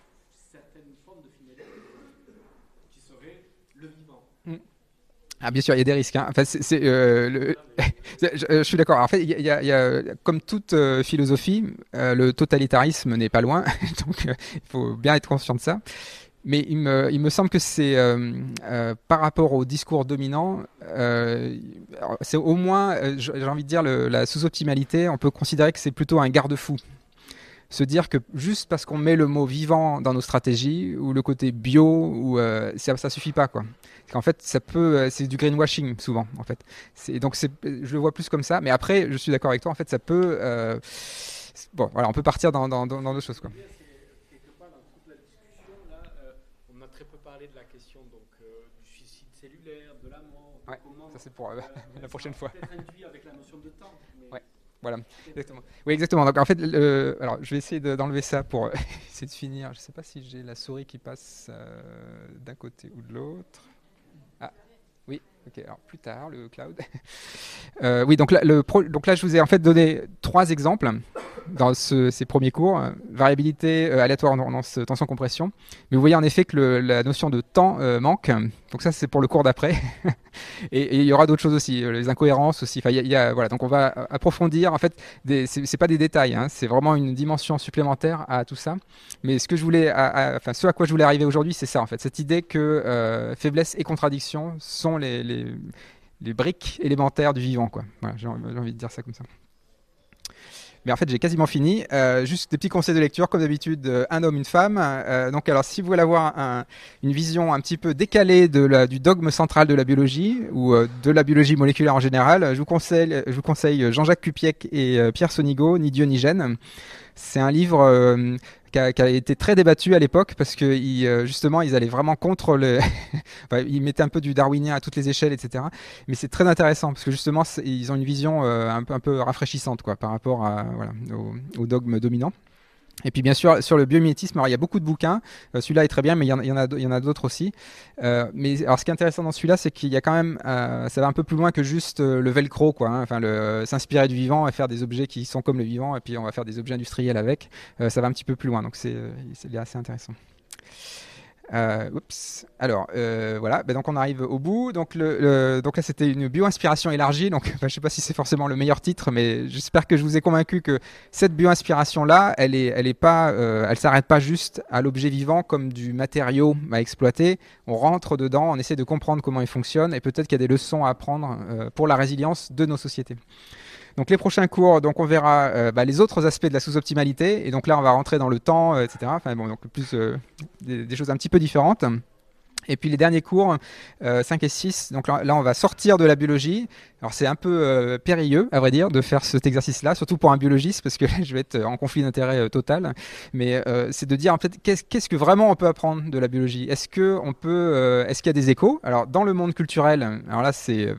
certaine forme de finalité qui serait le vivant. Mm. Ah, bien sûr, il y a des risques. Hein. Enfin, c'est, euh, je, suis d'accord. En fait, y, a, comme toute euh, philosophie, euh, le totalitarisme n'est pas loin. Donc, il faut bien être conscient de ça. Mais il me, semble que c'est par rapport au discours dominant, c'est au moins, j'ai envie de dire, la sous-optimalité, on peut considérer que c'est plutôt un garde-fou se dire que juste parce qu'on met le mot vivant dans nos stratégies ou le côté bio ou ça, ça suffit pas quoi en fait, ça peut, euh, c'est du greenwashing souvent, en fait. Donc, je le vois plus comme ça. Mais après, je suis d'accord avec toi. En fait, ça peut, euh, bon, voilà, on peut partir dans, dans, dans, d'autres choses, quoi. On a très peu parlé de la question donc, euh, du suicide cellulaire, de la mort. Ouais, ça c'est pour la prochaine fois. avec la notion de temps. Voilà, exactement. Oui, exactement. Donc en fait, alors je vais essayer d'enlever ça pour essayer de finir. Je ne sais pas si j'ai la souris qui passe d'un côté ou de l'autre. Oui, ok, alors plus tard, le cloud. Euh, oui, donc là, le donc là, je vous ai en fait donné trois exemples dans ces premiers cours. Variabilité, euh, aléatoire, tendance, tension, compression. Mais vous voyez en effet que la notion de temps euh, manque. Donc ça, c'est pour le cours d'après. et, il y aura d'autres choses aussi, les incohérences aussi. Enfin, y a, voilà, donc on va approfondir. En fait, c'est pas des détails, hein, c'est vraiment une dimension supplémentaire à tout ça. Mais ce que je voulais, enfin, ce à quoi je voulais arriver aujourd'hui, c'est ça en fait, cette idée que faiblesse et contradiction sont les, les, les briques élémentaires du vivant, quoi. J'ai envie de dire ça comme ça. Mais en fait, j'ai quasiment fini. Euh, juste des petits conseils de lecture, comme d'habitude, euh, un homme, une femme. Euh, donc, alors, si vous voulez avoir un, une vision un petit peu décalée du dogme central de la biologie ou de la biologie moléculaire en général, je vous conseille, Jean-Jacques Cupiec et Pierre Sonigo, Ni Dieu ni gène. C'est un livre qui a, été très débattu à l'époque parce que euh, justement ils allaient vraiment contre le, enfin, ils mettaient un peu du darwinien à toutes les échelles, etc. Mais c'est très intéressant parce que justement ils ont une vision euh, un peu un peu rafraîchissante quoi par rapport à voilà au, au dogme dominant. Et puis bien sûr sur le biomimétisme, alors il y a beaucoup de bouquins. Euh, celui-là est très bien, mais il y en, a d'autres aussi. Euh, mais alors ce qui est intéressant dans celui-là, c'est qu'il y a quand même euh, ça va un peu plus loin que juste le velcro quoi. hein. Enfin s'inspirer du vivant et faire des objets qui sont comme le vivant et puis on va faire des objets industriels avec. Ça va un petit peu plus loin, donc c'est assez intéressant. Euh, oups. Alors euh, voilà, ben donc on arrive au bout. Donc, là c'était une bio-inspiration élargie. Donc enfin, je sais pas si c'est forcément le meilleur titre, mais j'espère que je vous ai convaincu que cette bio-inspiration là, elle est, elle pas, euh, elle s'arrête pas juste à l'objet vivant comme du matériau à exploiter. On rentre dedans, on essaie de comprendre comment il fonctionne et peut-être qu'il y a des leçons à apprendre pour la résilience de nos sociétés. Donc les prochains cours, donc on verra euh, bah, les autres aspects de la sous-optimalité et donc là on va rentrer dans le temps, euh, etc. Enfin bon, donc plus euh, des, choses un petit peu différentes. Et puis les derniers cours, euh, 5 et 6, donc là, on va sortir de la biologie. Alors c'est un peu périlleux, à vrai dire, de faire cet exercice-là, surtout pour un biologiste, parce que je vais être en conflit d'intérêt total. Mais c'est de dire en fait qu'est-ce que vraiment on peut apprendre de la biologie? Est-ce que on est-ce qu'il y a des échos? Alors dans le monde culturel, alors là c'est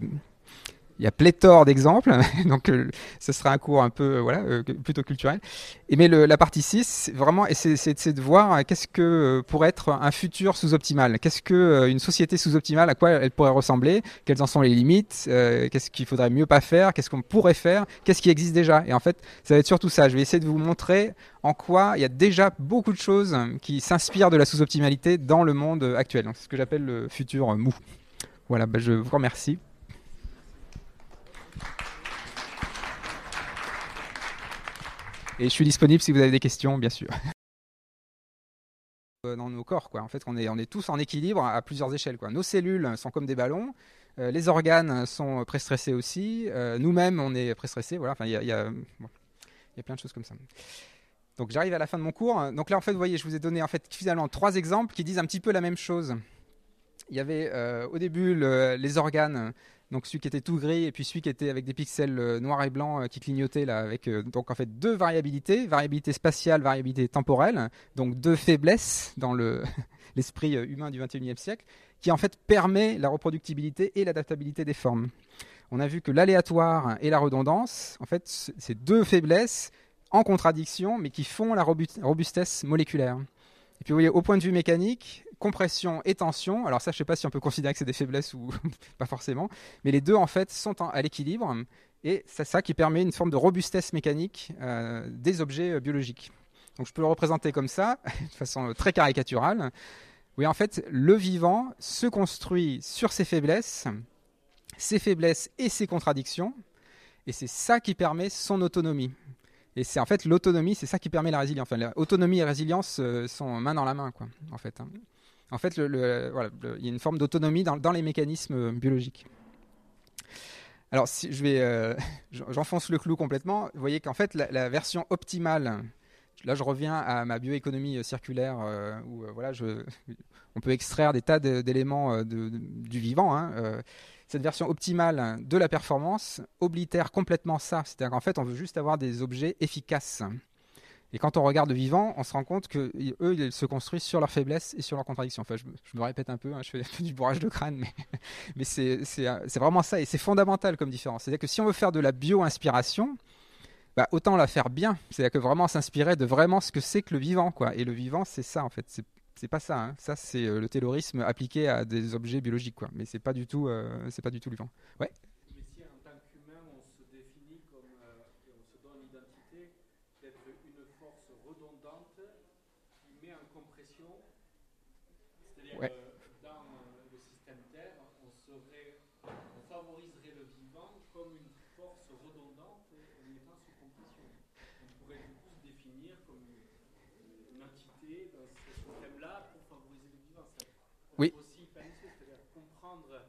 il y a pléthore d'exemples, donc euh, ce sera un cours un peu euh, voilà euh, plutôt culturel. Mais la partie 6, c'est vraiment c'est- de voir qu'est-ce que pourrait être un futur sous-optimal. Qu'est-ce que une société sous-optimale, à quoi elle pourrait ressembler? Quelles en sont les limites? Qu'est-ce qu'il faudrait mieux pas faire? Qu'est-ce qu'on pourrait faire? Qu'est-ce qui existe déjà? Et en fait, ça va être surtout ça. Je vais essayer de vous montrer en quoi il y a déjà beaucoup de choses qui s'inspirent de la sous-optimalité dans le monde actuel. C'est ce que j'appelle le futur mou. Voilà, bah, je vous remercie. Et je suis disponible si vous avez des questions, bien sûr. Euh, Dans nos corps, quoi. En fait, on est, on est tous en équilibre à plusieurs échelles, quoi. Nos cellules sont comme des ballons. euh, les organes sont préstressés aussi. euh, Nous-mêmes, on est préstressés. Voilà. Enfin, il y a, y y a plein de choses comme ça. Donc, j'arrive à la fin de mon cours. Donc là, en fait, vous voyez, je vous ai donné en fait finalement trois exemples qui disent un petit peu la même chose. Il y avait au début le- les organes, donc celui qui était tout gris et puis celui qui était avec des pixels euh, noirs et blancs euh, qui clignotaient là, avec euh, donc en fait deux variabilités, variabilité spatiale, variabilité temporelle, donc deux faiblesses dans le l'esprit humain du 21e siècle, qui en fait permet la reproductibilité et l'adaptabilité des formes. On a vu que l'aléatoire et la redondance, en fait, c'est deux faiblesses en contradiction, mais qui font la robu- robustesse moléculaire. Et puis vous voyez, au point de vue mécanique, compression et tension, alors ça je sais pas si on peut considérer que c'est des faiblesses ou pas forcément, mais les deux en fait sont à l'équilibre, et c'est ça qui permet une forme de robustesse mécanique euh, des objets euh, biologiques. Donc je peux le représenter comme ça, de façon euh, très caricaturale. Oui, en fait, le vivant se construit sur ses faiblesses, ses faiblesses et ses contradictions, et c'est ça qui permet son autonomie. Et c'est en fait l'autonomie, c'est ça qui permet la résilience. Enfin, la- autonomie et résilience euh, sont main dans la main, quoi, en fait. En fait, il y a une forme d'autonomie dans, les mécanismes euh, biologiques. Alors, si je vais, euh, j'enfonce le clou complètement. Vous voyez qu'en fait, la, version optimale, là, je reviens à ma bioéconomie euh, circulaire, où voilà, on peut extraire des tas d'éléments du vivant. hein, cette version optimale de la performance oblitère complètement ça. C'est-à-dire qu'en fait, on veut juste avoir des objets efficaces. Et quand on regarde le vivant, on se rend compte que eux, ils se construisent sur leurs faiblesses et sur leurs contradictions. Enfin, je, me- répète un peu, hein, je fais du bourrage de crâne, mais, euh, c'est vraiment ça et c'est fondamental comme différence. C'est-à-dire que si on veut faire de la bio-inspiration, bah, autant la faire bien. C'est-à-dire que vraiment s'inspirer de vraiment ce que c'est que le vivant, quoi. Et le vivant, c'est ça en fait. C'est pas ça. hein. Ça, c'est euh, le taylorisme appliqué à des objets biologiques, quoi. Mais c'est pas euh, pas du tout le vivant. Ouais. Mais si en tant qu'humain, on se définit comme, euh, et on se donne l'identité d'être une force redondante qui met en compression, c'est-à-dire Ouais. que dans euh, le système Terre, on, serait, on favoriserait le vivant comme une force redondante en étant sous compression. On pourrait du coup se définir comme une, une entité dans ce système-là pour favoriser le vivant. Ça Oui. aussi c'est-à-dire comprendre euh,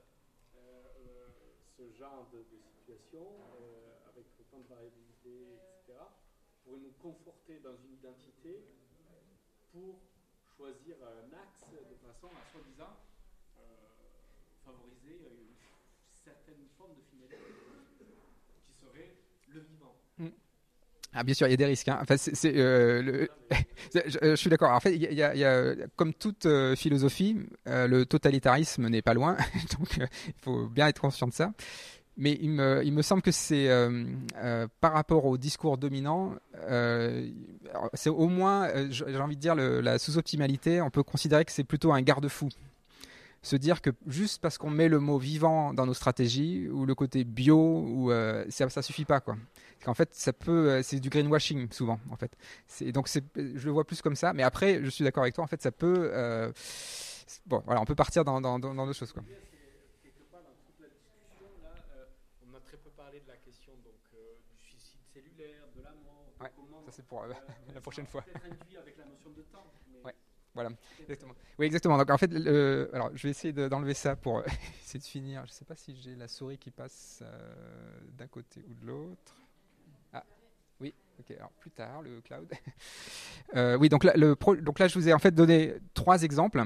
euh, ce genre de, de situation euh, avec autant de variabilité, etc., pourrait nous conforter dans une identité pour choisir un axe de façon à soi-disant euh, favoriser une certaine forme de finalité qui serait le vivant. Mm. Ah, bien sûr, il y a des risques. Hein. Enfin, c'est, euh, je, suis d'accord. En fait, il y, a, comme toute euh, philosophie, euh, le totalitarisme n'est pas loin. Donc, euh, il faut bien être conscient de ça. Mais il me, semble que c'est euh, euh, par rapport au discours dominant, euh, c'est au moins, j'ai envie de dire, la sous-optimalité, on peut considérer que c'est plutôt un garde-fou. Se dire que juste parce qu'on met le mot vivant dans nos stratégies ou le côté bio, ça, ça suffit pas quoi. En fait, ça peut, c'est du greenwashing souvent en fait. Donc c'est, je le vois plus comme ça. Mais après, je suis d'accord avec toi. En fait, ça peut, bon, voilà, on peut partir dans, dans, dans, dans d'autres choses quoi. c'est pour euh, la prochaine fois. avec la notion de temps. Mais ouais, voilà, exactement. Oui, exactement. Donc en fait, euh, alors je vais essayer d'enlever ça pour euh, essayer de finir. Je ne sais pas si j'ai la souris qui passe euh, d'un côté ou de l'autre. Ok, alors plus tard, le cloud. euh, oui, donc là, le donc là, je vous ai en fait donné trois exemples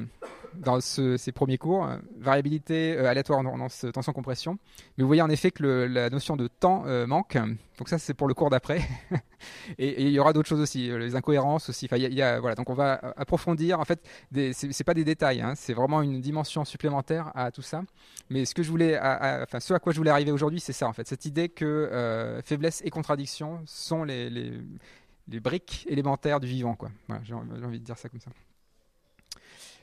dans ce, ces premiers cours. Variabilité, euh, aléatoire, tendance, tension, compression. Mais vous voyez en effet que la notion de temps euh, manque. Donc ça, c'est pour le cours d'après. et, il y aura d'autres choses aussi, les incohérences aussi. Enfin, y a, voilà, donc on va approfondir. En fait, c'est, pas des détails, hein, c'est vraiment une dimension supplémentaire à tout ça. Mais ce que je voulais, à, enfin, ce à quoi je voulais arriver aujourd'hui, c'est ça en fait, cette idée que euh, faiblesse et contradiction sont les, les, les, briques élémentaires du vivant. J'ai envie de dire ça comme ça.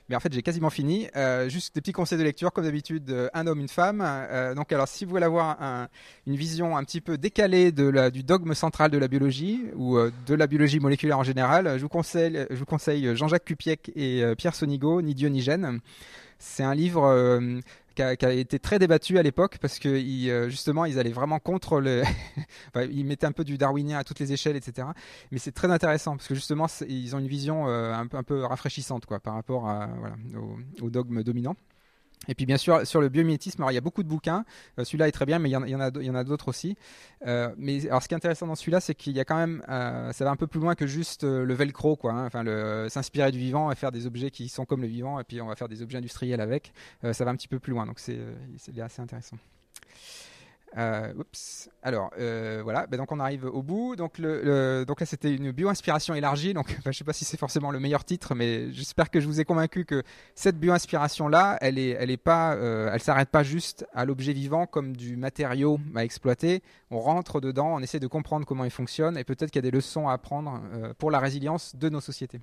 Mais en fait, j'ai quasiment fini. Euh, juste des petits conseils de lecture, comme d'habitude, euh, un homme, une femme. Euh, donc, alors, si vous voulez avoir un, une vision un petit peu décalée du dogme central de la biologie ou de la biologie moléculaire en général, je vous conseille, je vous conseille Jean-Jacques Cupiec et Pierre Sonigo, Ni Dieu ni gène. C'est un livre qui a, été très débattu à l'époque parce que euh, justement ils allaient vraiment contre le ils mettaient un peu du darwinien à toutes les échelles etc mais c'est très intéressant parce que justement ils ont une vision euh, un peu un peu rafraîchissante quoi par rapport à voilà au, au dogme dominant et puis bien sûr sur le biomimétisme, il y a beaucoup de bouquins. Euh, celui-là est très bien, mais il y en, a, d'autres aussi. Euh, mais alors ce qui est intéressant dans celui-là, c'est qu'il y a quand même, euh, ça va un peu plus loin que juste le velcro, quoi. Hein, enfin, s'inspirer du vivant et faire des objets qui sont comme le vivant, et puis on va faire des objets industriels avec. Ça va un petit peu plus loin, donc c'est, c'est assez intéressant. Euh, oups. Alors euh, voilà, ben donc on arrive au bout. Donc, là c'était une bio-inspiration élargie. Donc enfin, je sais pas si c'est forcément le meilleur titre, mais j'espère que je vous ai convaincu que cette bio-inspiration là, elle est, elle pas, euh, elle s'arrête pas juste à l'objet vivant comme du matériau à exploiter. On rentre dedans, on essaie de comprendre comment il fonctionne et peut-être qu'il y a des leçons à apprendre pour la résilience de nos sociétés.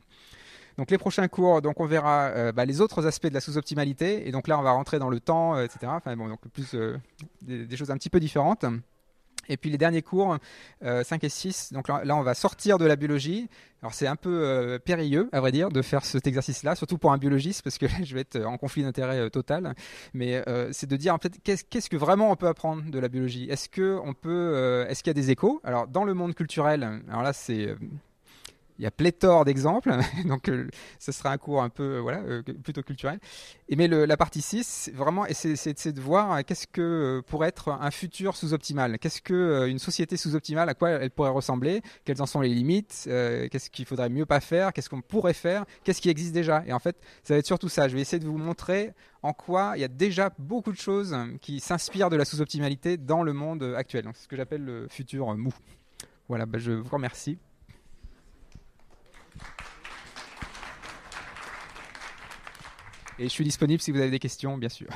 Donc les prochains cours, donc on verra euh, bah, les autres aspects de la sous-optimalité. Et donc là, on va rentrer dans le temps, euh, etc. Enfin bon, donc plus euh, des, choses un petit peu différentes. Et puis les derniers cours, euh, 5 et 6, donc là, on va sortir de la biologie. Alors c'est un peu périlleux, à vrai dire, de faire cet exercice-là, surtout pour un biologiste, parce que je vais être en conflit d'intérêt total. Mais c'est de dire en fait qu'est-ce que vraiment on peut apprendre de la biologie? Est-ce que on peut, est-ce qu'il y a des échos? Alors dans le monde culturel, alors là c'est il y a pléthore d'exemples, donc euh, ce sera un cours un peu euh, voilà euh, plutôt culturel. Mais la partie 6, vraiment, c'est de voir qu'est-ce que pourrait être un futur sous-optimal. Qu'est-ce que une société sous-optimale, à quoi elle pourrait ressembler? Quelles en sont les limites? Qu'est-ce qu'il faudrait mieux pas faire? Qu'est-ce qu'on pourrait faire? Qu'est-ce qui existe déjà? Et en fait, ça va être surtout ça. Je vais essayer de vous montrer en quoi il y a déjà beaucoup de choses qui s'inspirent de la sous-optimalité dans le monde actuel. C'est ce que j'appelle le futur mou. Voilà, bah, je vous remercie. Et je suis disponible si vous avez des questions, bien sûr.